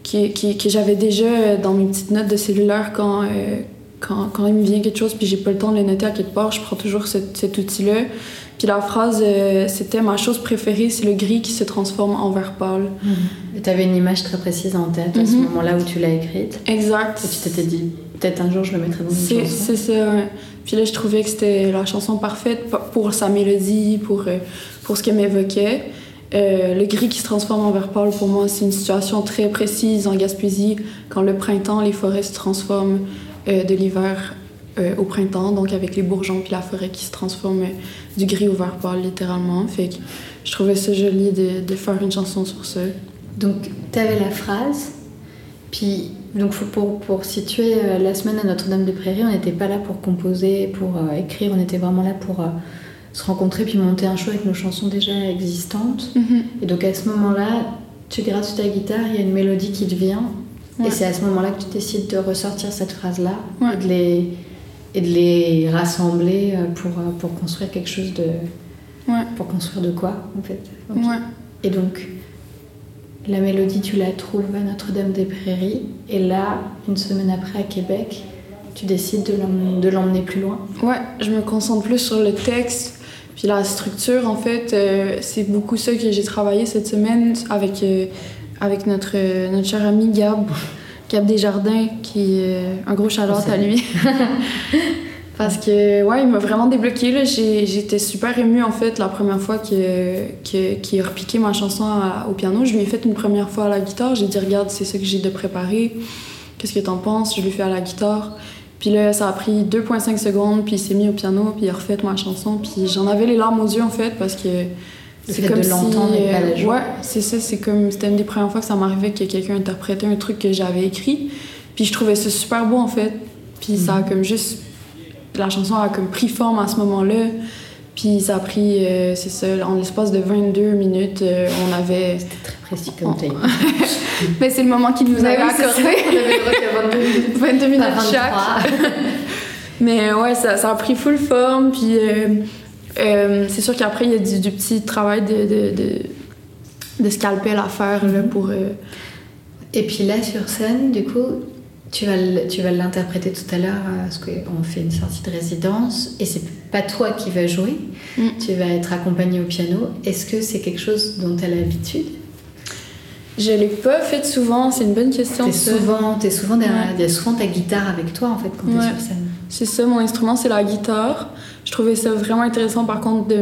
qui, qui- que j'avais déjà dans mes petites notes de cellulaire quand, euh, quand, quand il me vient quelque chose, puis j'ai pas le temps de le noter à quelque part, je prends toujours cet, cet outil-là. Puis la phrase, euh, c'était Ma chose préférée, c'est le gris qui se transforme en vert pâle. Tu avais une image très précise en tête à ce Mhm. moment-là où tu l'as écrite. Exact. Et tu t'étais dit, peut-être un jour je le mettrai dans une chanson. c'est ça, ouais. Puis là, je trouvais que c'était la chanson parfaite pa- pour sa mélodie, pour, euh, pour ce qu'elle m'évoquait. Euh, le gris qui se transforme en vert pâle, pour moi, c'est une situation très précise en Gaspésie. Quand le printemps, les forêts se transforment euh, de l'hiver euh, au printemps, donc avec les bourgeons puis la forêt qui se transforme du gris au vert pâle, littéralement. Fait je trouvais ça joli de, faire une chanson sur ça. Donc, tu avais la phrase, puis donc pour, pour situer la semaine à Notre-Dame-des-Prairies, on n'était pas là pour composer, pour écrire, on était vraiment là pour se rencontrer puis monter un show avec nos chansons déjà existantes. Et donc à ce moment-là, tu grattes sur ta guitare, il y a une mélodie qui te vient, Ouais. et c'est à ce moment-là que tu décides de ressortir cette phrase-là Ouais. et, de les, et de les rassembler euh, pour, euh, pour construire quelque chose de... Ouais. Pour construire de quoi, en fait. Et donc, la mélodie, tu la trouves à Notre-Dame-des-Prairies. Et là, une semaine après, à Québec, tu décides de l'emmener plus loin. Ouais, je me concentre plus sur le texte. Puis la structure, en fait, euh, c'est beaucoup ça que j'ai travaillé cette semaine avec, euh, avec notre, euh, notre cher ami Gab, Gab Desjardins, qui est un gros shout à lui. Parce que, ouais, il m'a vraiment débloqué. J'étais super émue, en fait, la première fois que- que- qu'il a repiqué ma chanson à- au piano. Je lui ai fait une première fois à la guitare. J'ai dit, regarde, c'est ça que j'ai de préparé. Qu'est-ce que t'en penses? Je lui ai fait à la guitare. Puis là, ça a pris 2,5 secondes, puis il s'est mis au piano, puis il a refait ma chanson. Puis j'en avais les larmes aux yeux, en fait, parce que Le fait de si, pas la euh. Ouais, c'est ça. C'est comme... C'était une des premières fois que ça m'arrivait que quelqu'un interprétait un truc que j'avais écrit. Puis je trouvais ça super beau, en fait. Puis ça a Mhm. comme juste... La chanson a comme pris forme à ce moment-là. Puis ça a pris, euh, c'est ça, en l'espace de 22 minutes, euh, on avait... C'était très précis comme time. Mais c'est le moment qu'il nous avait accordé. 22 minutes Pas chaque. 23. Mais ouais, ça, ça a pris full forme. Puis euh, euh, c'est sûr qu'après, il y a du, du petit travail de, de, de, de scalpel à faire là, pour. euh, Et puis là, sur scène, du coup, tu vas, tu vas l'interpréter tout à l'heure, euh, parce qu'on fait une sortie de résidence, et c'est pas toi qui vas jouer, Mm. tu vas être accompagné au piano. Est-ce que c'est quelque chose dont tu as l'habitude? Je l'ai pas fait souvent, c'est une bonne question. T'es souvent, t'es souvent derrière, Ouais. il y a souvent ta guitare avec toi en fait quand t'es Ouais. sur scène. C'est ça, mon instrument, c'est la guitare. Je trouvais ça vraiment intéressant, par contre, de,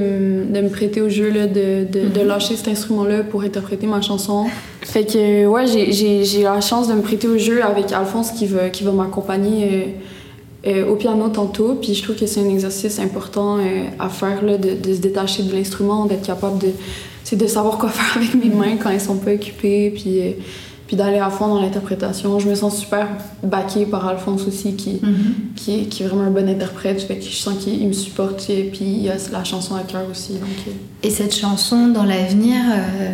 de me prêter au jeu, là, de, de, de lâcher cet instrument-là pour interpréter ma chanson. Fait que, ouais, j'ai- la chance de me prêter au jeu avec Alphonse qui va, qui va m'accompagner euh, euh, au piano tantôt. Puis je trouve que c'est un exercice important euh, à faire, là, de, de se détacher de l'instrument, d'être capable de, de savoir quoi faire avec mes mains quand elles sont pas occupées. Puis, puis d'aller à fond dans l'interprétation. Je me sens super backée par Alphonse aussi, qui, qui, est, qui est vraiment un bon interprète. Fait que je sens qu'il il me supporte et puis il a la chanson à cœur aussi. Donc, euh, Et cette chanson dans l'avenir, euh,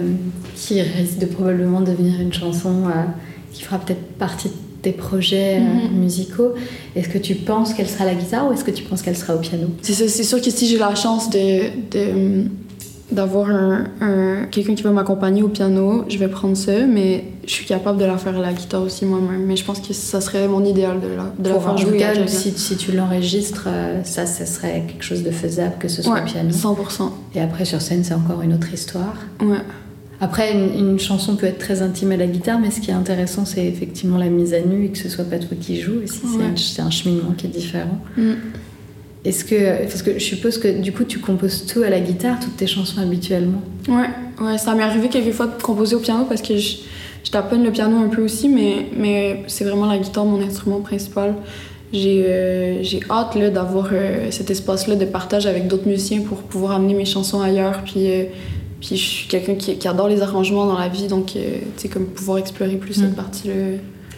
qui risque de probablement devenir une chanson euh, qui fera peut-être partie de tes projets euh, Mhm. musicaux, est-ce que tu penses qu'elle sera à la guitare ou est-ce que tu penses qu'elle sera au piano? C'est sûr que si j'ai la chance de, de- d'avoir un, un- quelqu'un qui va m'accompagner au piano, je vais prendre ça, mais je suis capable de la faire à la guitare aussi moi-même. Mais je pense que ça serait mon idéal de la, de la faire jouer à cas, si, si tu l'enregistres, euh, ça, ça serait quelque chose de faisable que ce soit Ouais, au piano. 100%. Et après, sur scène, c'est encore une autre histoire. Ouais. Après, une, une chanson peut être très intime à la guitare, mais ce qui est intéressant, c'est effectivement la mise à nu et que ce soit pas toi qui joues. Et si c'est Ouais. un- c'est un, cheminement qui est différent. Mm. Est-ce que, parce que je suppose que du coup, tu composes tout à la guitare, toutes tes chansons habituellement. Ouais, ouais, ça m'est arrivé quelquefois de composer au piano parce que je, je taponne le piano un peu aussi, mais, mais c'est vraiment la guitare mon instrument principal. j'ai euh, j'ai hâte là, d'avoir euh, cet espace-là de partage avec d'autres musiciens pour pouvoir amener mes chansons ailleurs. Puis, euh, puis je suis quelqu'un qui, qui adore les arrangements dans la vie, donc euh, tu sais, comme pouvoir explorer plus Mm. cette partie-là.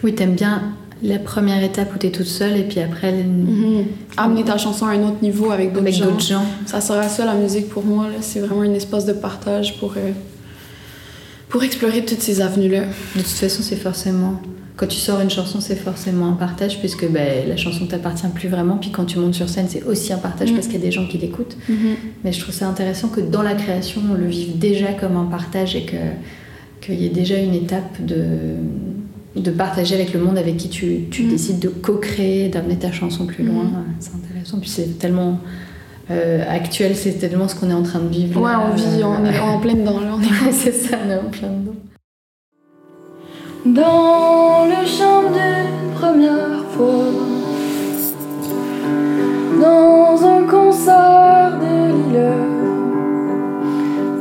Oui, t'aimes bien la première étape où t'es toute seule et puis après Mhm. Amener ta chanson à un autre niveau avec d'autres gens. gens. Ça sert à ça la musique pour moi. C'est vraiment un espace de partage pour, euh, pour explorer toutes ces avenues-là. De toute façon, c'est forcément. Quand tu sors une chanson, c'est forcément un partage puisque ben, la chanson t'appartient plus vraiment. Puis quand tu montes sur scène, c'est aussi un partage Mm. parce qu'il y a des gens qui l'écoutent. Mais je trouve ça intéressant que dans la création, on le vive déjà comme un partage et que qu'il y ait déjà une étape de, de partager avec le monde avec qui tu, tu Mm. décides de co-créer, d'amener ta chanson plus loin. Mm. C'est intéressant. Puis c'est tellement euh, actuel, c'est tellement ce qu'on est en train de vivre. Ouais, on vit, on est en plein dedans. Là. On est... C'est ça, on est en plein dedans. Dans le champ de première fois, dans un concert de Lille,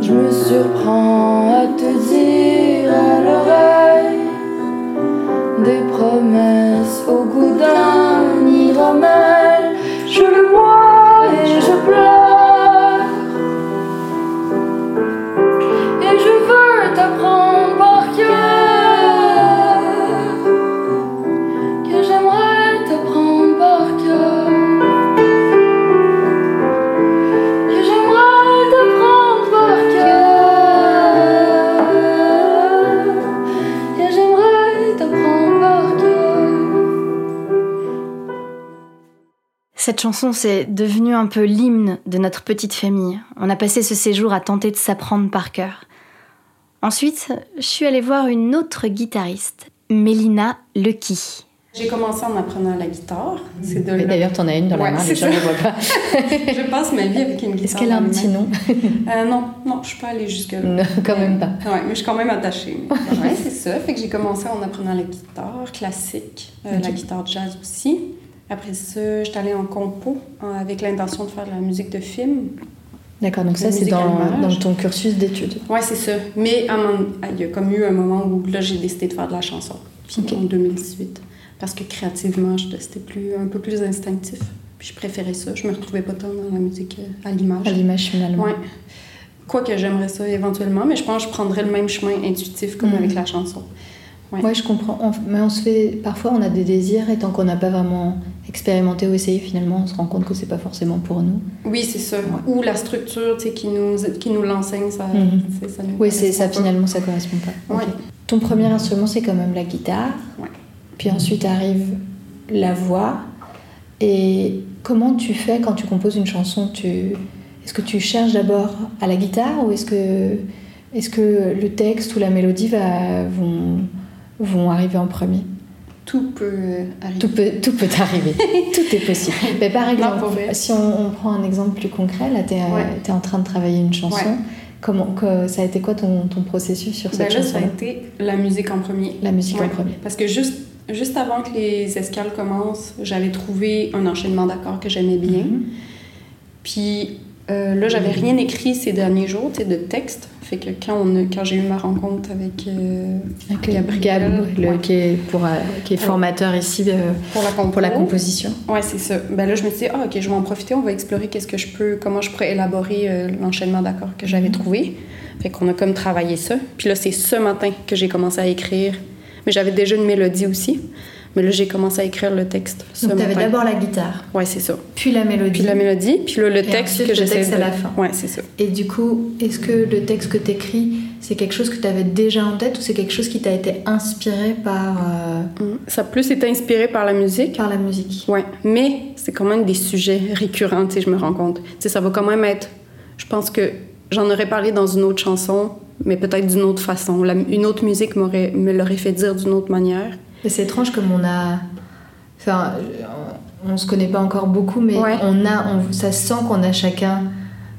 je me surprends à Cette chanson, c'est devenu un peu l'hymne de notre petite famille. On a passé ce séjour à tenter de s'apprendre par cœur. Ensuite, je suis allée voir une autre guitariste, Mélina Lecky. J'ai commencé en apprenant la guitare. C'est de. D'ailleurs, t'en as une dans Ouais, la main, c'est les gens ne voient pas. je passe ma vie avec une guitare. Est-ce qu'elle a un petit nom? Euh, non, non, je suis pas allée jusque-là. Non, quand même pas. Ouais, mais je suis quand même attachée. ouais, c'est ça. Fait que j'ai commencé en apprenant la guitare classique, euh, Ok. la guitare jazz aussi. Après ça, j'étais allée en compo avec l'intention de faire de la musique de film. D'accord, donc ça, c'est dans, ton cursus d'études. Ouais, c'est ça. Mais il y a comme eu un moment où là, j'ai décidé de faire de la chanson. Puis en 2018. Parce que créativement, c'était plus, un peu plus instinctif. Puis je préférais ça. Je me retrouvais pas tant dans la musique euh, à l'image. À l'image, finalement. Ouais. Quoique j'aimerais ça éventuellement, mais je pense que je prendrais le même chemin intuitif comme Mhm. avec la chanson. Ouais. Ouais, je comprends. On- mais on se fait. Parfois, on a des désirs et tant qu'on n'a pas vraiment expérimenté ou essayé, finalement, on se rend compte que c'est pas forcément pour nous. Oui, c'est ça. Ou la structure qui nous, qui nous l'enseigne, ça, tu sais, ça nous Oui, c'est ça, pas. finalement, ça correspond pas. Ouais. Ton premier instrument, c'est quand même la guitare. Ouais. Puis ensuite arrive la voix. Et comment tu fais quand tu composes une chanson? Tu... Est-ce que tu cherches d'abord à la guitare ou est-ce que, est que le texte ou la mélodie va, vont, vont arriver en premier? Tout peut euh, arriver. tout peut, tout peut arriver, tout est possible. Mais par exemple, si on, on prend un exemple plus concret, là tu es, Ouais. en train de travailler une chanson. Ouais. Comment, que- ça a été quoi ton, ton processus sur cette Ben là, ça chanson a été la musique en premier. La musique Ouais. en premier. Parce que juste, juste avant que les escales commencent, j'avais trouvé un enchaînement d'accords que j'aimais bien. Mhm. Puis euh, là, j'avais rien écrit ces derniers jours, de texte. Fait que quand, on quand j'ai eu ma rencontre avec, euh, Avec Gabriel, ouais. qui, est pour, euh, qui est Ouais. formateur ici euh, pour la pour la composition. Ouais, c'est ça. Ben là, je me suis dit, ah, ok, je vais en profiter, on va explorer qu'est-ce que je peux, comment je pourrais élaborer euh, l'enchaînement d'accords que j'avais trouvé. Fait qu'on a comme travaillé ça. Puis là, c'est ce matin que j'ai commencé à écrire. Mais j'avais déjà une mélodie aussi. Mais là, j'ai commencé à écrire le texte Donc tu avais d'abord la guitare, Ouais, c'est ça. puis la mélodie. Puis la mélodie, puis le Et texte ensuite, que le j'essaie texte de... à la fin. Ouais, c'est ça. Et du coup, est-ce que le texte que tu écris, c'est quelque chose que tu avais déjà en tête ou c'est quelque chose qui t'a été inspiré par, euh, Mm. Ça a plus été inspiré par la musique. par la musique Ouais, mais c'est quand même des sujets récurrents, tu sais, je me rends compte. Tu sais, ça va quand même être... Je pense que j'en aurais parlé dans une autre chanson, mais peut-être d'une autre façon. La- une autre musique m'aurait, me l'aurait fait dire d'une autre manière. Et C'est étrange comme on a. Enfin, on, se connaît pas encore beaucoup, mais Ouais. on a, on- ça se sent qu'on a chacun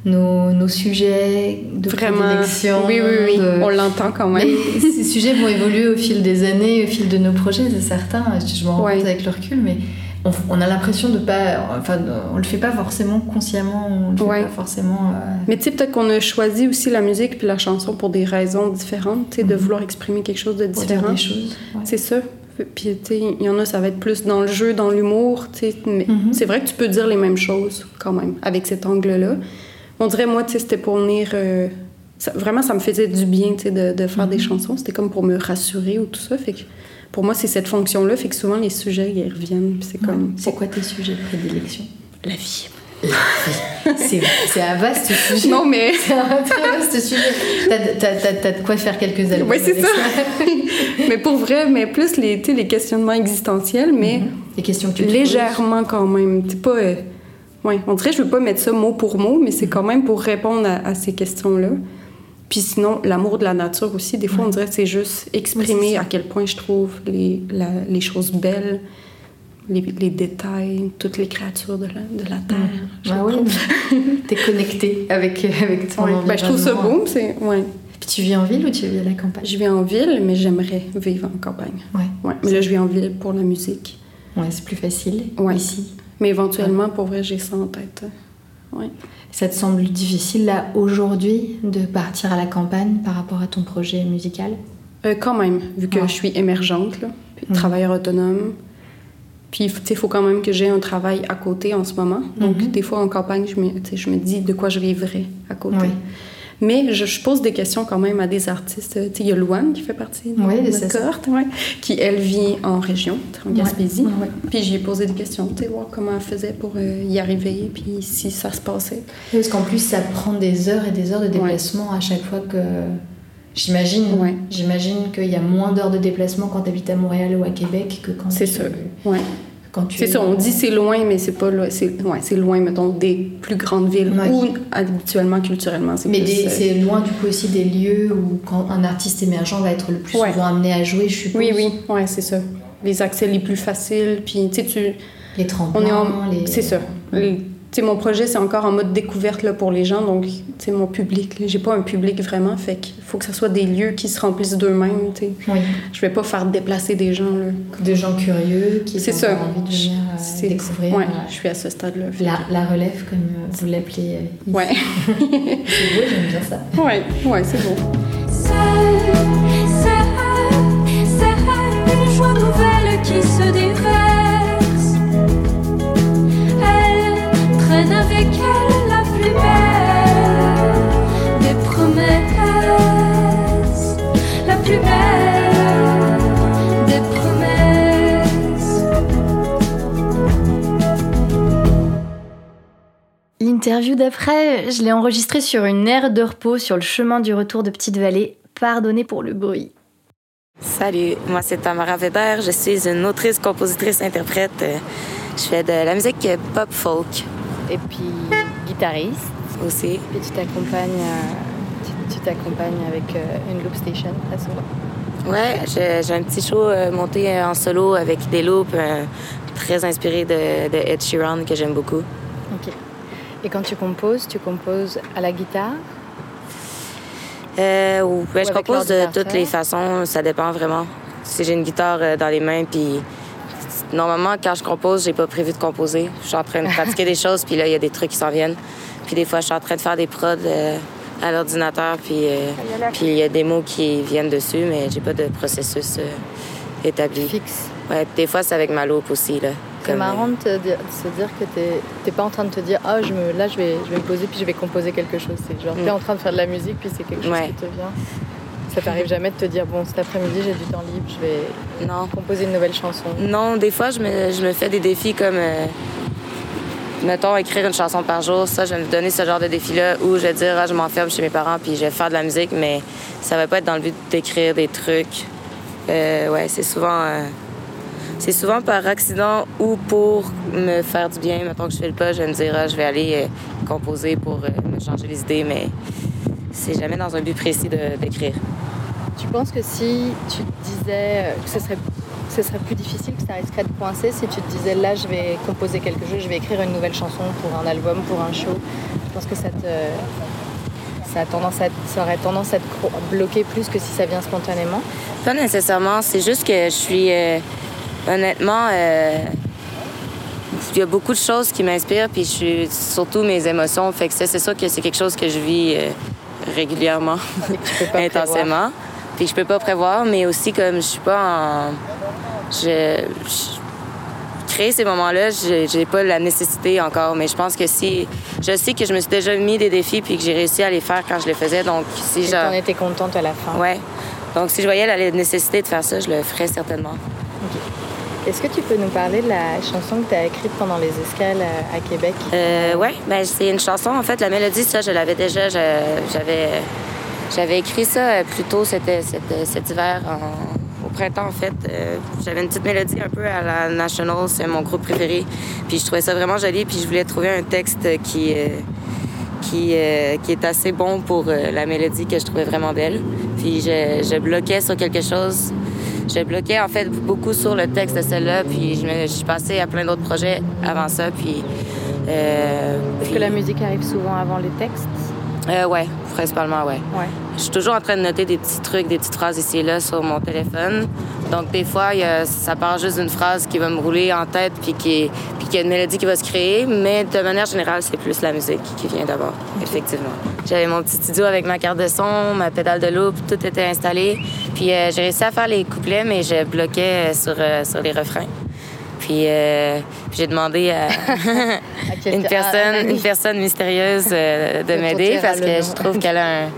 nos, nos sujets de Vraiment. prédilection. Oui, oui, oui. de- On l'entend quand même. Mais ces sujets vont évoluer au fil des années, au fil de nos projets, c'est certain. Je m'en rends Ouais. compte avec le recul, mais on, on a l'impression de pas. Enfin, on le fait pas forcément consciemment, on le fait Ouais. pas forcément. euh, Mais tu sais, peut-être qu'on a choisi aussi la musique puis la chanson pour des raisons différentes, tu sais, de Mhm. vouloir exprimer quelque chose de différent. C'est ça. Puis, tu sais, il y en a, ça va être plus dans le jeu, dans l'humour, tu sais. Mais Mhm. c'est vrai que tu peux dire les mêmes choses, quand même, avec cet angle-là. On dirait, moi, tu sais, c'était pour venir... euh, ça- vraiment, ça me faisait du bien, tu sais, de, de faire des Mhm. chansons. C'était comme pour me rassurer ou tout ça. Fait que pour moi, c'est cette fonction-là. Fait que souvent, les sujets, ils reviennent. C'est comme... C'est quoi tes sujets de prédilection? La vie. C'est un vaste sujet. Non, mais... C'est un très vaste sujet. T'as de quoi faire quelques albums. Ouais, c'est ça. mais pour vrai, mais plus les, les questionnements existentiels, mais Mhm. Les questions que tu légèrement quand même. C'est pas. euh, ouais, on dirait je veux pas mettre ça mot pour mot, mais c'est quand même pour répondre à, à ces questions-là. Puis sinon, l'amour de la nature aussi, des fois, on dirait que c'est juste exprimer à quel point je trouve les, la- les choses belles, les, les détails, toutes les créatures de la, de la terre. Je Ah ouais, t'es connecté avec, avec ton Ouais. Ben, je trouve ça beau. C'est, ouais. Puis tu vis en ville ou tu vis à la campagne? Je vis en ville, mais j'aimerais vivre en campagne. Ouais. Ouais. Mais là, je vis en ville pour la musique. Ouais, c'est plus facile Ouais. ici. Mais éventuellement, pour vrai, j'ai ça en tête. Ouais. Ça te semble difficile là aujourd'hui de partir à la campagne par rapport à ton projet musical? Euh, quand même, vu que je suis émergente, là, puis Mhm. travailleur autonome. Puis, tu sais, il faut quand même que j'ai un travail à côté en ce moment. Donc, Mhm. des fois, en campagne, je me, je me dis de quoi je vivrais à côté. Oui. Mais je, je pose des questions quand même à des artistes. Tu sais, il y a Louane qui fait partie de Oui, notre cohorte, ouais, qui, elle, vit en région, en Gaspésie. Ouais, ouais. Puis, j'y ai posé des questions, tu sais, voir comment elle faisait pour euh, y arriver, puis si ça se passait. Parce qu'en plus, ça prend des heures et des heures de déplacement à chaque fois que. J'imagine, Ouais. j'imagine qu'il y a moins d'heures de déplacement quand tu habites à Montréal ou à Québec que quand C'est tu, sûr. Ouais. Quand tu C'est ça, on dit c'est loin, mais c'est pas loin. C'est ouais, c'est loin, mettons, des plus grandes villes Ouais. où habituellement, culturellement, c'est Mais euh, c'est loin du coup aussi des lieux où quand un artiste émergent va être le plus souvent amené à jouer, je suppose. Oui, oui, ouais, c'est ça. Les accès les plus faciles, puis tu sais, tu... Les tremplins, On est en... les... C'est ça. Les- Tu sais, mon projet, c'est encore en mode découverte là, pour les gens, donc, sais, mon public, j'ai pas un public vraiment, fait qu'il faut que ce soit des lieux qui se remplissent d'eux-mêmes. Oui. Je vais pas faire déplacer des gens, là. De gens curieux qui C'est ont ça. envie de venir euh, C'est- découvrir Ouais, euh, je suis à ce stade-là. la, la relève, comme euh, vous l'appelez. euh, Ouais. C'est beau, j'aime bien ça. ouais, ouais, c'est beau. C'est, c'est, c'est une joie nouvelle qui se. L'interview d'après, je l'ai enregistrée sur une aire de repos sur le chemin du retour de Petite Vallée. Pardonnez pour le bruit. Salut, moi c'est Tamara Weber, je suis une autrice, compositrice, interprète. Euh, Je fais de la musique pop folk Et puis guitariste. aussi. Et tu t'accompagnes, euh, tu- t'accompagnes avec euh, une loop station très souvent. Ouais, j'ai j'ai un petit show euh, monté en solo avec des loops très inspiré de, de Ed Sheeran que j'aime beaucoup. Ok. Et quand tu composes, tu composes à la guitare? Euh, ou- ben, je compose de toutes les façons, ça dépend vraiment. Si j'ai une guitare dans les mains, puis normalement, quand je compose, j'ai pas prévu de composer. Je suis en train de pratiquer des choses, puis là, il y a des trucs qui s'en viennent. Puis des fois, je suis en train de faire des prods euh, à l'ordinateur, puis euh, il y a des mots qui viennent dessus, mais j'ai pas de processus euh, établi. Fixe. Ouais, des fois, c'est avec ma loupe aussi, là. C'est marrant de, te dire- de se dire que t'es pas en train de te dire ah je me là je vais je vais me poser puis je vais composer quelque chose. C'est genre Mm. t'es en train de faire de la musique puis c'est quelque chose Ouais. qui te vient. Ça t'arrive jamais de te dire bon cet après-midi j'ai du temps libre je vais Non. composer une nouvelle chanson? Non, des fois, je me, je me fais des défis comme, euh, mettons, écrire une chanson par jour. Ça, je vais me donner ce genre de défi-là où je vais dire, ah, je m'enferme chez mes parents puis je vais faire de la musique, mais ça va pas être dans le but d'écrire des trucs. Euh, ouais, c'est souvent, euh, c'est souvent par accident ou pour me faire du bien. Mettons que je fais le pas, je vais me dire, ah, je vais aller composer pour me changer les idées, mais c'est jamais dans un but précis d'écrire. Tu penses que si tu te disais euh, que ce serait, que ce serait plus difficile, que ça risquerait de coincer si tu te disais là je vais composer quelque chose, je vais écrire une nouvelle chanson pour un album, pour un show, je pense que ça te. Ça, a tendance à, ça aurait tendance à te bloquer plus que si ça vient spontanément? Pas nécessairement. C'est juste que je suis. euh, honnêtement, euh, il y a beaucoup de choses qui m'inspirent, puis je suis surtout mes émotions. Fait que ça, c'est sûr que c'est quelque chose que je vis euh, régulièrement, intensément. Puis je peux pas prévoir, mais aussi comme je suis pas en. je, je- créer ces moments-là, j'ai pas la nécessité encore, mais je pense que si je sais que je me suis déjà mis des défis puis que j'ai réussi à les faire quand je les faisais, donc si je t'en étais contente à la fin. ouais, donc si je voyais la nécessité de faire ça, je le ferais certainement. Est-ce que tu peux nous parler de la chanson que tu as écrite pendant les escales à, à Québec? Euh, ouais, ben c'est une chanson. En fait, la mélodie, ça, je l'avais déjà. J'avais, écrit ça euh, plus tôt cet, cet, hiver, au printemps, en fait. Euh, j'avais une petite mélodie un peu à la National, c'est mon groupe préféré. Puis je trouvais ça vraiment joli. Puis je voulais trouver un texte qui, euh, qui, euh, est assez bon pour euh, la mélodie que je trouvais vraiment belle. Puis je bloquais sur quelque chose. Je bloquais en fait beaucoup sur le texte de celle-là, puis je, me, je suis passée à plein d'autres projets avant ça, puis... Euh, Est-ce puis- que la musique arrive souvent avant les textes? Euh, ouais, principalement, ouais. Ouais. Je suis toujours en train de noter des petits trucs, des petites phrases ici et là sur mon téléphone. Donc, des fois, y a- ça part juste d'une phrase qui va me rouler en tête puis qui puis qu'il y a une mélodie qui va se créer. Mais de manière générale, c'est plus la musique qui vient d'abord, effectivement. J'avais mon petit studio avec ma carte de son, ma pédale de loop, tout était installé. Puis euh, j'ai réussi à faire les couplets, mais je bloquais euh, sur, euh, sur les refrains. Puis, euh, puis j'ai demandé à, une, personne, une personne mystérieuse euh, de De m'aider parce que je trouve qu'elle a un,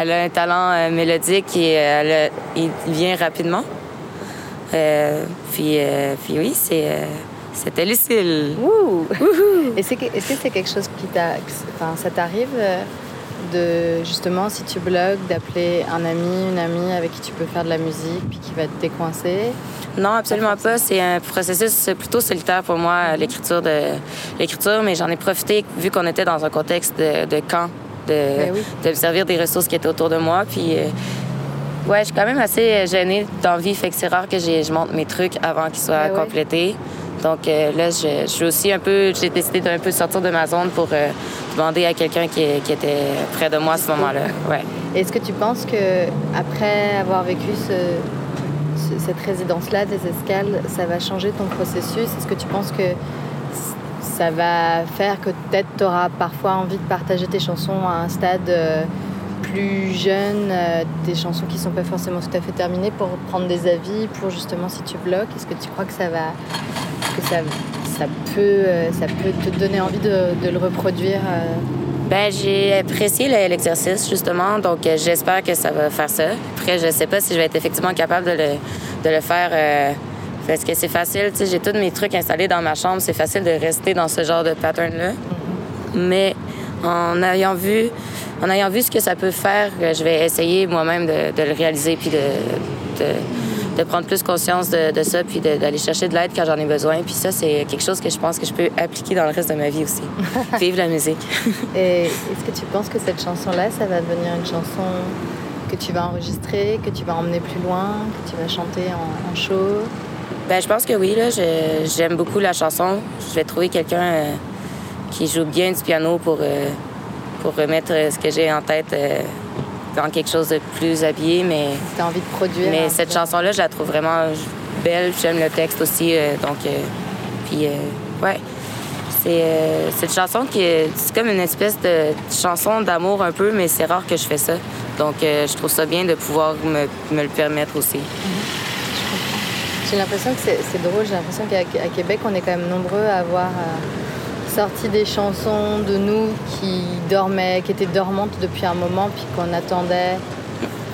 elle a un talent euh, mélodique et elle a- il vient rapidement. Puis, puis oui, c'est, c'était Lucille. Ouh! Est-ce que est-ce que c'est quelque chose qui t'a. Enfin, ça t'arrive de, justement, si tu blogues, d'appeler un ami, une amie avec qui tu peux faire de la musique, puis qui va te décoincer? Non, absolument pas. C'est un processus plutôt solitaire pour moi, l'écriture de l'écriture, mais j'en ai profité vu qu'on était dans un contexte de, de camp, de, Ben oui. de me servir des ressources qui étaient autour de moi. Puis, euh, ouais, je suis quand même assez gênée d'envie, fait que c'est rare que je monte mes trucs avant qu'ils soient Ben oui. Donc euh, là, je, suis aussi un peu, j'ai décidé d'un peu sortir de ma zone pour euh, demander à quelqu'un qui, était près de moi à ce moment-là. Ouais. Est-ce que tu penses que après avoir vécu ce, ce- cette résidence-là des escales, ça va changer ton processus? Est-ce que tu penses que ça va faire que peut-être tu auras parfois envie de partager tes chansons à un stade euh, plus jeune, des chansons qui sont pas forcément tout à fait terminées pour prendre des avis, pour justement si tu bloques? Est-ce que tu crois que ça va que ça, ça peut euh, ça peut te donner envie de, de le reproduire euh, Ben, j'ai apprécié le- l'exercice, justement, donc euh, j'espère que ça va faire ça. Après, je sais pas si je vais être effectivement capable de le, de le faire parce que c'est facile, tu sais, j'ai tous mes trucs installés dans ma chambre, c'est facile de rester dans ce genre de pattern-là. Mais en ayant vu, en ayant vu ce que ça peut faire, je vais essayer moi-même de, le réaliser puis de, de prendre plus conscience de, de ça puis d'aller chercher de l'aide quand j'en ai besoin. Puis ça, c'est quelque chose que je pense que je peux appliquer dans le reste de ma vie aussi. Vivre la musique. Et est-ce que tu penses que cette chanson-là, ça va devenir une chanson que tu vas enregistrer, que tu vas emmener plus loin, que tu vas chanter en, en show? Ben, je pense que oui. Là, j'aime beaucoup la chanson. Je vais trouver quelqu'un euh, qui joue bien du piano pour, euh, pour remettre euh, ce que j'ai en tête euh, dans quelque chose de plus habillé. Mais, envie de produire mais un cette chanson-là, je la trouve vraiment belle. J'aime le texte aussi. euh, donc, euh, puis, euh, ouais. C'est une chanson qui est, c'est comme une espèce de chanson d'amour un peu, mais c'est rare que je fais ça. Donc, je trouve ça bien de pouvoir me, me le permettre aussi. J'ai l'impression que c'est drôle, j'ai l'impression qu'à Québec, on est quand même nombreux à avoir sorti des chansons de nous qui dormaient, qui étaient dormantes depuis un moment, puis qu'on attendait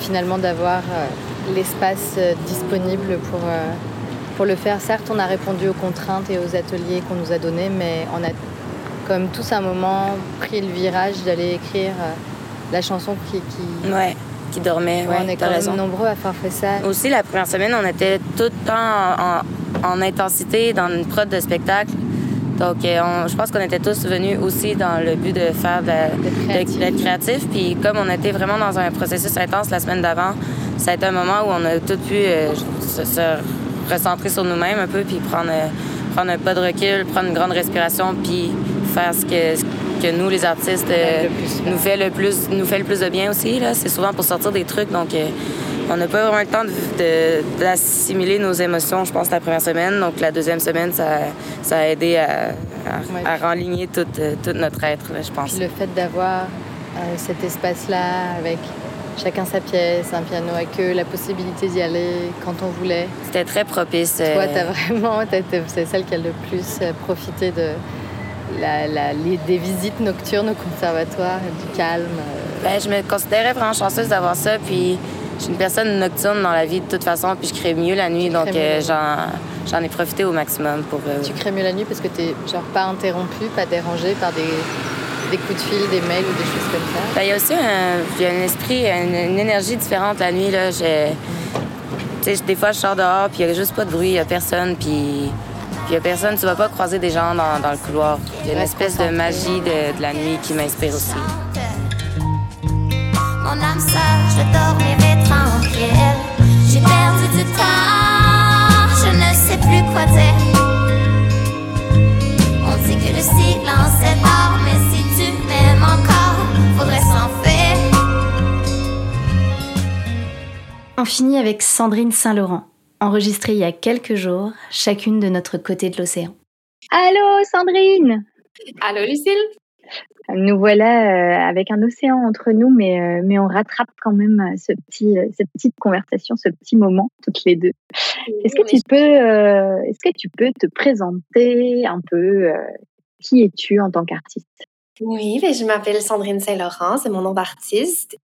finalement d'avoir euh, l'espace euh, disponible pour, euh, pour le faire. Certes, on a répondu aux contraintes et aux ateliers qu'on nous a donnés, mais on a même tous à un moment pris le virage d'aller écrire la chanson qui... qui... Ouais, qui dormait. Ouais, on est quand raison. même nombreux à avoir fait ça. Aussi, la première semaine, on était tout le temps en, en- en intensité dans une prod de spectacle. Donc, euh, on- je pense qu'on était tous venus aussi dans le but de faire de d'être créatifs. Puis, comme on était vraiment dans un processus intense la semaine d'avant, ça a été un moment où on a tout pu euh, se, se recentrer sur nous-mêmes un peu, puis prendre, euh, prendre un pas de recul, prendre une grande respiration, puis faire ce que, ce que nous, les artistes, euh, nous fait le plus nous fait le plus de bien aussi. Là. C'est souvent pour sortir des trucs, donc on n'a pas vraiment le temps d'assimiler nos émotions, je pense, la première semaine. Donc la deuxième semaine, ça, ça a aidé à, à, à renligner tout, euh, tout notre être, je pense. Puis le fait d'avoir euh, cet espace-là avec chacun sa pièce, un piano à queue, la possibilité d'y aller quand on voulait. C'était très propice. Toi, euh, t'as vraiment, c'est celle qui a le plus profité de la, la- les- des visites nocturnes au conservatoire, du calme. Ben, je me considérais vraiment chanceuse d'avoir ça. Puis, je suis une personne nocturne dans la vie de toute façon. Puis, je crée mieux la nuit. Donc, euh, j'en, ai profité au maximum pour. euh, Tu crées mieux la nuit parce que t'es genre pas interrompu, pas dérangé par des, des coups de fil, des mails ou des choses comme ça? Ben, il y a aussi un, y a un esprit, une, une énergie différente la nuit. Là. Je, tu sais, des fois, je sors dehors, puis il n'y a juste pas de bruit, il n'y a personne, puis il n'y a personne. Tu vas pas croiser des gens dans, dans le couloir. Il y a une espèce de magie de, de la nuit qui m'inspire aussi. Mon âme sage, je dormirai tranquille. J'ai perdu du temps, je ne sais plus quoi dire. On dit que le silence est d'or, mais si tu m'aimes encore, faudrait s'en faire. On finit avec Sandrine Saint-Laurent, enregistrée il y a quelques jours, chacune de notre côté de l'océan. Allô Sandrine? Allô Lucille? Nous voilà euh, avec un océan entre nous, mais, euh, mais on rattrape quand même euh, ce petit, euh, cette petite conversation, ce petit moment, toutes les deux. Est-ce que tu peux, euh, est-ce que tu peux te présenter un peu euh, Qui es-tu en tant qu'artiste? Oui, ben, je m'appelle Sandrine Saint-Laurent, c'est mon nom d'artiste.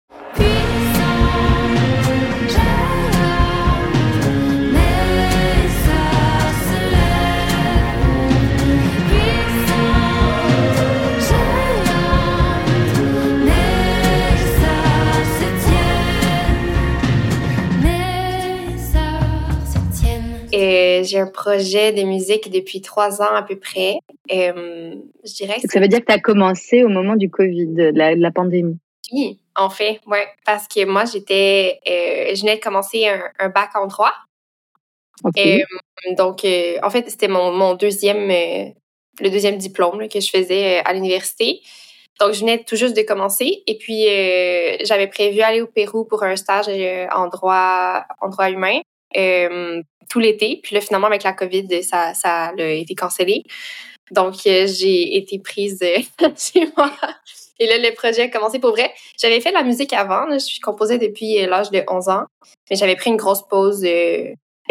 J'ai un projet de musique depuis trois ans à peu près. Euh, je dirais que Ça veut dire que tu as commencé au moment du Covid, de la, de la pandémie? Oui, en fait, ouais, parce que moi j'étais, euh, je venais de commencer un, un bac en droit. Et, euh, donc, euh, en fait, c'était mon, mon deuxième, le deuxième diplôme là, que je faisais à l'université. Donc, je venais tout juste de commencer. Et puis, j'avais prévu aller au Pérou pour un stage en droit, en droit humain euh, tout l'été. Puis là, finalement, avec la COVID, ça, ça a été cancellé. Donc, euh, j'ai été prise euh, chez moi. Et là, le projet a commencé pour vrai. J'avais fait de la musique avant. Je composais depuis euh, l'âge de 11 ans. Mais j'avais pris une grosse pause.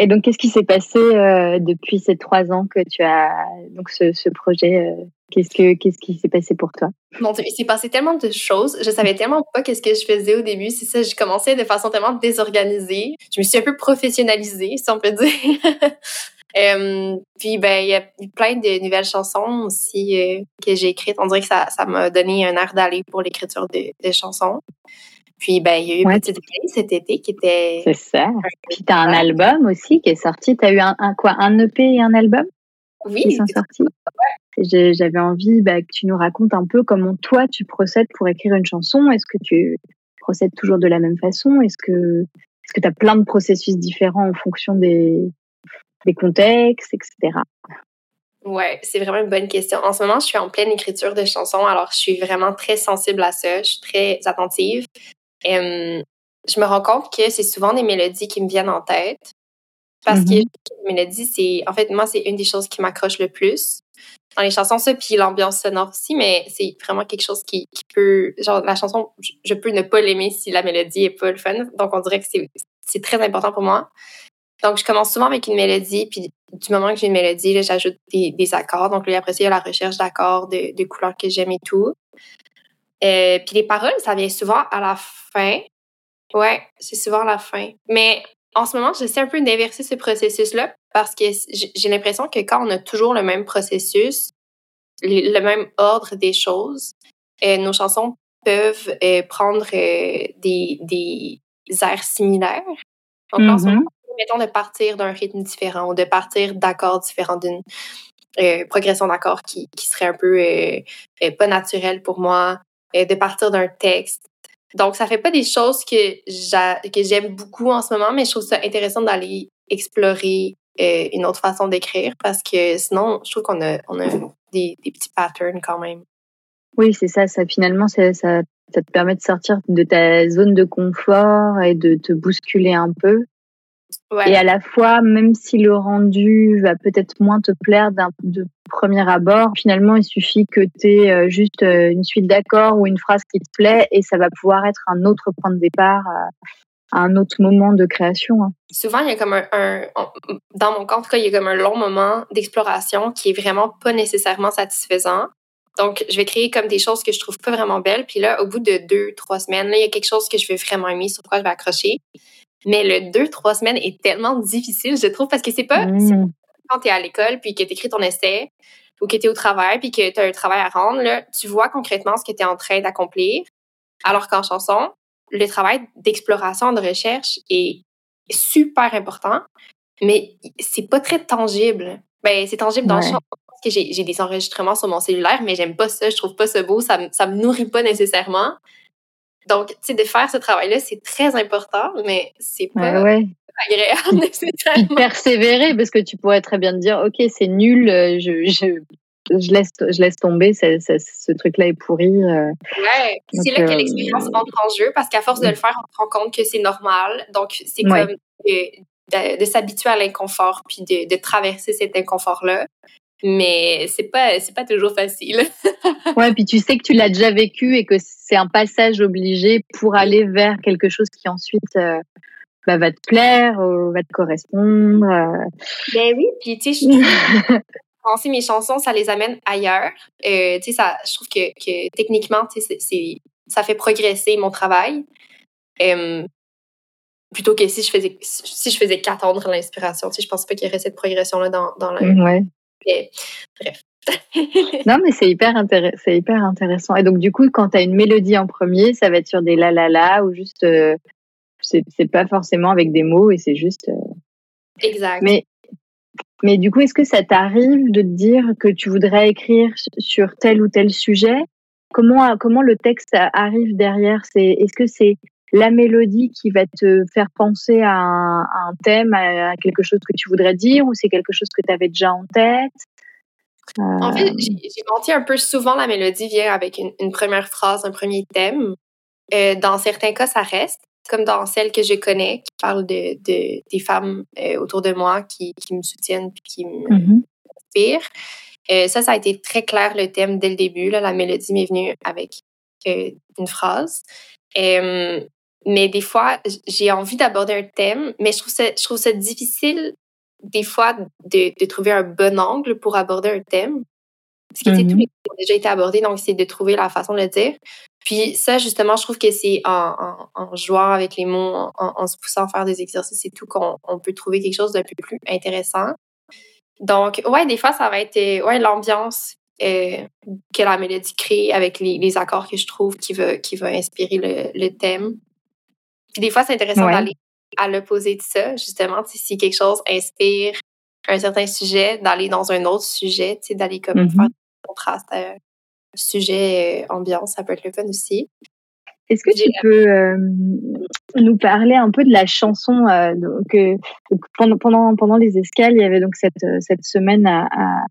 Et donc, qu'est-ce qui s'est passé euh, depuis ces trois ans que tu as donc ce, projet euh, Qu'est-ce que qu'est-ce qui s'est passé pour toi? Mon il s'est passé tellement de choses. Je savais tellement pas qu'est-ce que je faisais au début. C'est ça, j'ai commencé de façon tellement désorganisée. Je me suis un peu professionnalisée, si on peut dire. Euh, puis, ben, il y a plein de nouvelles chansons aussi que j'ai écrites. On dirait que ça m'a donné un air d'aller pour l'écriture de, de chansons. Puis, ben, il y a eu Ouais. Petite Clé cet été qui était... C'est ça. Puis tu as un album aussi qui est sorti. Tu as eu un, un quoi? Un EP et un album? Oui, qui sont sortis. J'ai- J'avais envie bah, que tu nous racontes un peu comment toi tu procèdes pour écrire une chanson. Est-ce que tu procèdes toujours de la même façon? Est-ce que est-ce que tu as plein de processus différents en fonction des, des contextes, etc. Ouais, c'est vraiment une bonne question. En ce moment, je suis en pleine écriture de chansons, alors je suis vraiment très sensible à ça. Je suis très attentive. Euh, je me rends compte que c'est souvent des mélodies qui me viennent en tête. Parce que Mhm. les mélodies, c'est. En fait, moi, c'est une des choses qui m'accroche le plus dans les chansons, ça, puis l'ambiance sonore aussi, mais c'est vraiment quelque chose qui, qui peut. Genre, la chanson, je, je peux ne pas l'aimer si la mélodie est pas le fun. Donc, on dirait que c'est- c'est très important pour moi. Donc, je commence souvent avec une mélodie, puis du moment que j'ai une mélodie, j'ajoute des, des accords. Donc, là, après ça, il y a la recherche d'accords, de, de couleurs que j'aime et tout. Euh, puis les paroles, ça vient souvent à la fin. Ouais, c'est souvent à la fin. Mais en ce moment, j'essaie un peu d'inverser ce processus-là parce que j'ai l'impression que quand on a toujours le même processus, le, même ordre des choses, euh, nos chansons peuvent euh, prendre euh, des, des airs similaires. Donc, en ce Mhm. moment, mettons de partir d'un rythme différent ou de partir d'accords différents d'une euh, progression d'accords qui, qui serait un peu euh, euh, pas naturelle pour moi, de partir d'un texte. Donc, ça fait pas des choses que que j'aime beaucoup en ce moment, mais je trouve ça intéressant d'aller explorer euh, une autre façon d'écrire parce que sinon, je trouve qu'on a, on a des, des petits patterns quand même. Oui, c'est ça, ça. Finalement, ça, ça te permet de sortir de ta zone de confort et de te bousculer un peu. Et à la fois, même si le rendu va peut-être moins te plaire d'un de premier abord, finalement, il suffit que tu aies juste une suite d'accords ou une phrase qui te plaît et ça va pouvoir être un autre point de départ à un autre moment de création. Hein. Souvent, il y a comme un, dans mon cas, en tout cas, il y a comme un long moment d'exploration qui est vraiment pas nécessairement satisfaisant. Donc, je vais créer comme des choses que je trouve pas vraiment belles. Puis là, au bout de deux, trois semaines, là, il y a quelque chose que je vais vraiment aimer, sur quoi je vais accrocher. Mais le deux, trois semaines est tellement difficile, je trouve, parce que c'est pas, Mmh. quand tu es à l'école, puis que tu écris ton essai, ou que tu es au travail, puis que tu as un travail à rendre, là, tu vois concrètement ce que tu es en train d'accomplir. Alors qu'en chanson, le travail d'exploration, de recherche est super important, mais c'est pas très tangible. Ben, c'est tangible dans le Ouais. sens que j'ai des enregistrements sur mon cellulaire, mais j'aime pas ça, je trouve pas ça beau, ça, me- ça me nourrit pas nécessairement. Donc, tu sais, de faire ce travail-là, c'est très important, mais c'est pas ouais. agréable nécessairement. persévérer parce que tu pourrais très bien te dire, ok, c'est nul, euh, je, je, je laisse, je laisse tomber, ça- ça- ce truc-là est pourri. euh. Ouais, c'est là que euh, l'expérience entre en jeu parce qu'à force de le faire, on se rend compte que c'est normal. Donc, c'est Ouais. comme de, de- de s'habituer à l'inconfort puis de, de traverser cet inconfort-là. Mais c'est pas, c'est pas toujours facile. Ouais, puis tu sais que tu l'as déjà vécu et que c'est un passage obligé pour aller vers quelque chose qui ensuite euh, bah, va te plaire, euh, va te correspondre. euh. Ben oui, puis tu sais, je penser mes chansons, ça les amène ailleurs. Euh, tu sais, ça, je trouve que, que techniquement, tu sais, c'est- ça fait progresser mon travail. Euh, plutôt que si je faisais, si je faisais qu'attendre l'inspiration. Tu sais, je pense pas qu'il y aurait cette progression-là dans, dans la. Ouais. Bref. Non, mais c'est hyper, c'est hyper intéressant. Et donc, du coup, quand tu as une mélodie en premier, ça va être sur des la la la ou juste. euh, c'est pas forcément avec des mots et c'est juste. euh, Exact. Mais, mais du coup, est-ce que ça t'arrive de te dire que tu voudrais écrire sur tel ou tel sujet? Comment, comment le texte arrive derrière? C'est, Est-ce que c'est la mélodie qui va te faire penser à un, à un thème, à, quelque chose que tu voudrais dire ou c'est quelque chose que tu avais déjà en tête? En Euh, fait, j'ai menti un peu souvent la mélodie vient avec une, une première phrase, un premier thème. Euh, dans certains cas, ça reste, comme dans celle que je connais, qui parle de, de des femmes euh, autour de moi qui, qui me soutiennent puis qui me Mhm. inspirent. Ça, ça a été très clair le thème dès le début. Là, la mélodie m'est venue avec une phrase. Mais des fois, j'ai envie d'aborder un thème, mais je trouve ça, je trouve ça difficile des fois de, de trouver un bon angle pour aborder un thème. Parce que tu sais, tous Mhm. les thèmes ont déjà été abordés, donc c'est de trouver la façon de le dire. Puis ça, justement, je trouve que c'est en, en, en jouant avec les mots, en, en se poussant à faire des exercices et tout, qu'on on peut trouver quelque chose d'un peu plus intéressant. Donc, ouais, des fois, ça va être euh, ouais, l'ambiance euh, que la mélodie crée avec les, les accords que je trouve qui va, qui va inspirer le, le thème. Puis des fois, c'est intéressant Ouais. d'aller à l'opposé de ça, justement, si quelque chose inspire un certain sujet, d'aller dans un autre sujet, d'aller comme Mhm. faire un contraste euh, sujet, euh, ambiance, ça peut être le fun aussi. Est-ce que tu peux euh, nous parler un peu de la chanson euh, donc, pendant, pendant, pendant les escales, il y avait donc cette, euh, cette semaine à, à,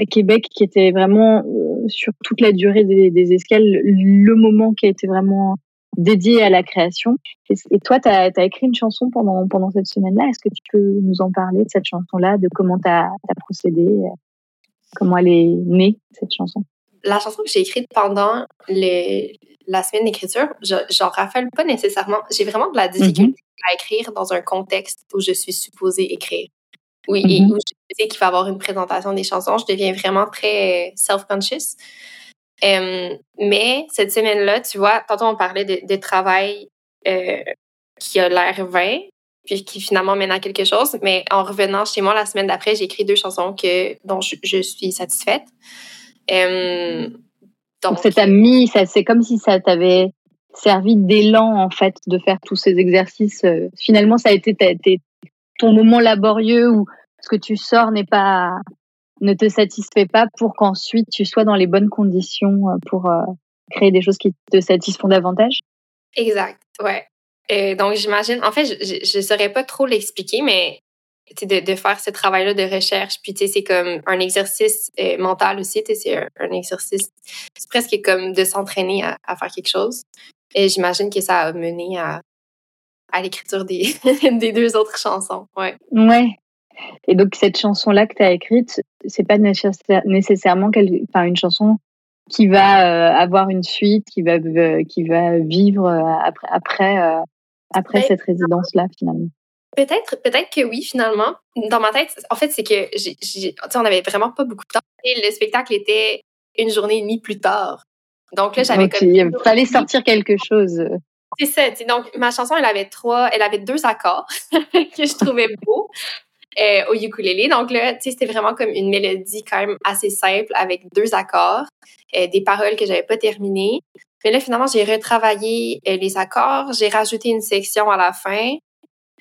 à Québec qui était vraiment euh, sur toute la durée des, des escales le moment qui a été vraiment dédié à la création. Et, et toi, tu as, écrit une chanson pendant, pendant cette semaine-là. Est-ce que tu peux nous en parler de cette chanson-là, de comment tu as, procédé, euh, comment elle est née, cette chanson? La chanson que j'ai écrite pendant la semaine d'écriture, je- j'en raffole pas nécessairement. J'ai vraiment de la difficulté à écrire dans un contexte où je suis supposée écrire. Oui, et Mhm. où je sais qu'il va y avoir une présentation des chansons, je deviens vraiment très self-conscious. Mais cette semaine-là, tu vois, tantôt on parlait de, de travail euh, qui a l'air vain, puis qui finalement mène à quelque chose. Mais en revenant chez moi la semaine d'après, j'ai écrit deux chansons que, dont je, je suis satisfaite. Donc, ça t'a mis, c'est comme si ça t'avait servi d'élan, en fait, de faire tous ces exercices. Euh, Finalement, ça a été ton moment laborieux où ce que tu sors n'est pas, ne te satisfait pas pour qu'ensuite tu sois dans les bonnes conditions euh, pour euh, créer des choses qui te satisfont davantage? Exact, ouais. Euh, donc, j'imagine, en fait, je ne saurais pas trop l'expliquer, mais de, de faire ce travail-là de recherche, puis c'est comme un exercice euh, mental aussi, c'est un, un exercice, c'est presque comme de s'entraîner à, à faire quelque chose. Et j'imagine que ça a mené à, à l'écriture des, des deux autres chansons. Ouais. Ouais. Et donc, cette chanson-là que tu as écrite, c'est pas nécessairement enfin, une chanson qui va euh, avoir une suite, qui va, euh, qui va vivre après, après, après cette résidence-là, finalement. Peut-être, peut-être que oui, finalement. Dans ma tête, en fait, c'est que j'ai, on avait vraiment pas beaucoup de temps. Et le spectacle était une journée et demie plus tard. Donc là, j'avais comme. Il fallait sortir quelque chose. C'est ça. Donc, ma chanson, elle avait trois, elle avait deux accords que je trouvais beaux euh, au ukulélé. Donc là, tu sais, c'était vraiment comme une mélodie quand même assez simple avec deux accords, euh, des paroles que j'avais pas terminées. Mais là, finalement, j'ai retravaillé euh, les accords, j'ai rajouté une section à la fin.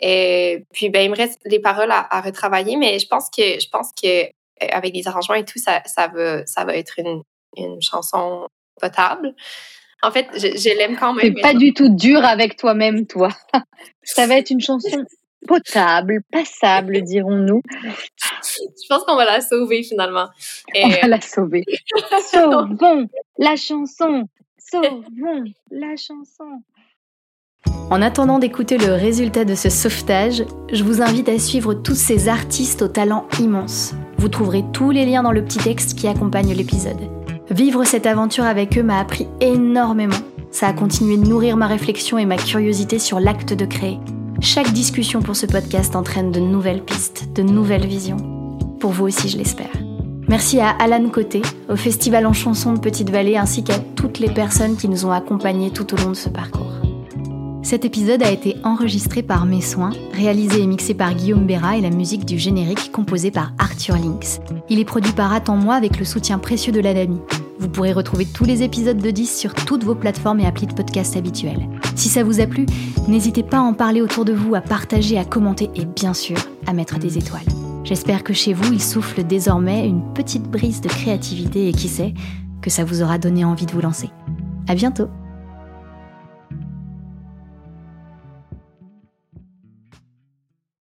Et puis, ben, il me reste les paroles à, à retravailler, mais je pense que, je pense que avec des arrangements et tout, ça, ça va, ça va être une, une chanson potable. En fait, je, l'aime quand même. Pas du tout dur avec toi-même, toi. Ça va être une chanson potable, passable, dirons-nous. Je pense qu'on va la sauver finalement. On va la sauver. Sauvons la chanson. Sauvons la chanson. En attendant d'écouter le résultat de ce sauvetage, je vous invite à suivre tous ces artistes au talent immense. Vous trouverez tous les liens dans le petit texte qui accompagne l'épisode. Vivre cette aventure avec eux m'a appris énormément. Ça a continué de nourrir ma réflexion et ma curiosité sur l'acte de créer. Chaque discussion pour ce podcast entraîne de nouvelles pistes, de nouvelles visions. Pour vous aussi, je l'espère. Merci à Alan Côté, au Festival en chanson de Petite-Vallée, ainsi qu'à toutes les personnes qui nous ont accompagnés tout au long de ce parcours. Cet épisode a été enregistré par Mes Soins, réalisé et mixé par Guillaume Béra et la musique du générique composée par Arthur Lynx. Il est produit par Attends-moi avec le soutien précieux de l'ADAMI. Vous pourrez retrouver tous les épisodes de 10 sur toutes vos plateformes et applis de podcast habituels. Si ça vous a plu, n'hésitez pas à en parler autour de vous, à partager, à commenter et bien sûr à mettre des étoiles. J'espère que chez vous, il souffle désormais une petite brise de créativité et qui sait, que ça vous aura donné envie de vous lancer. À bientôt!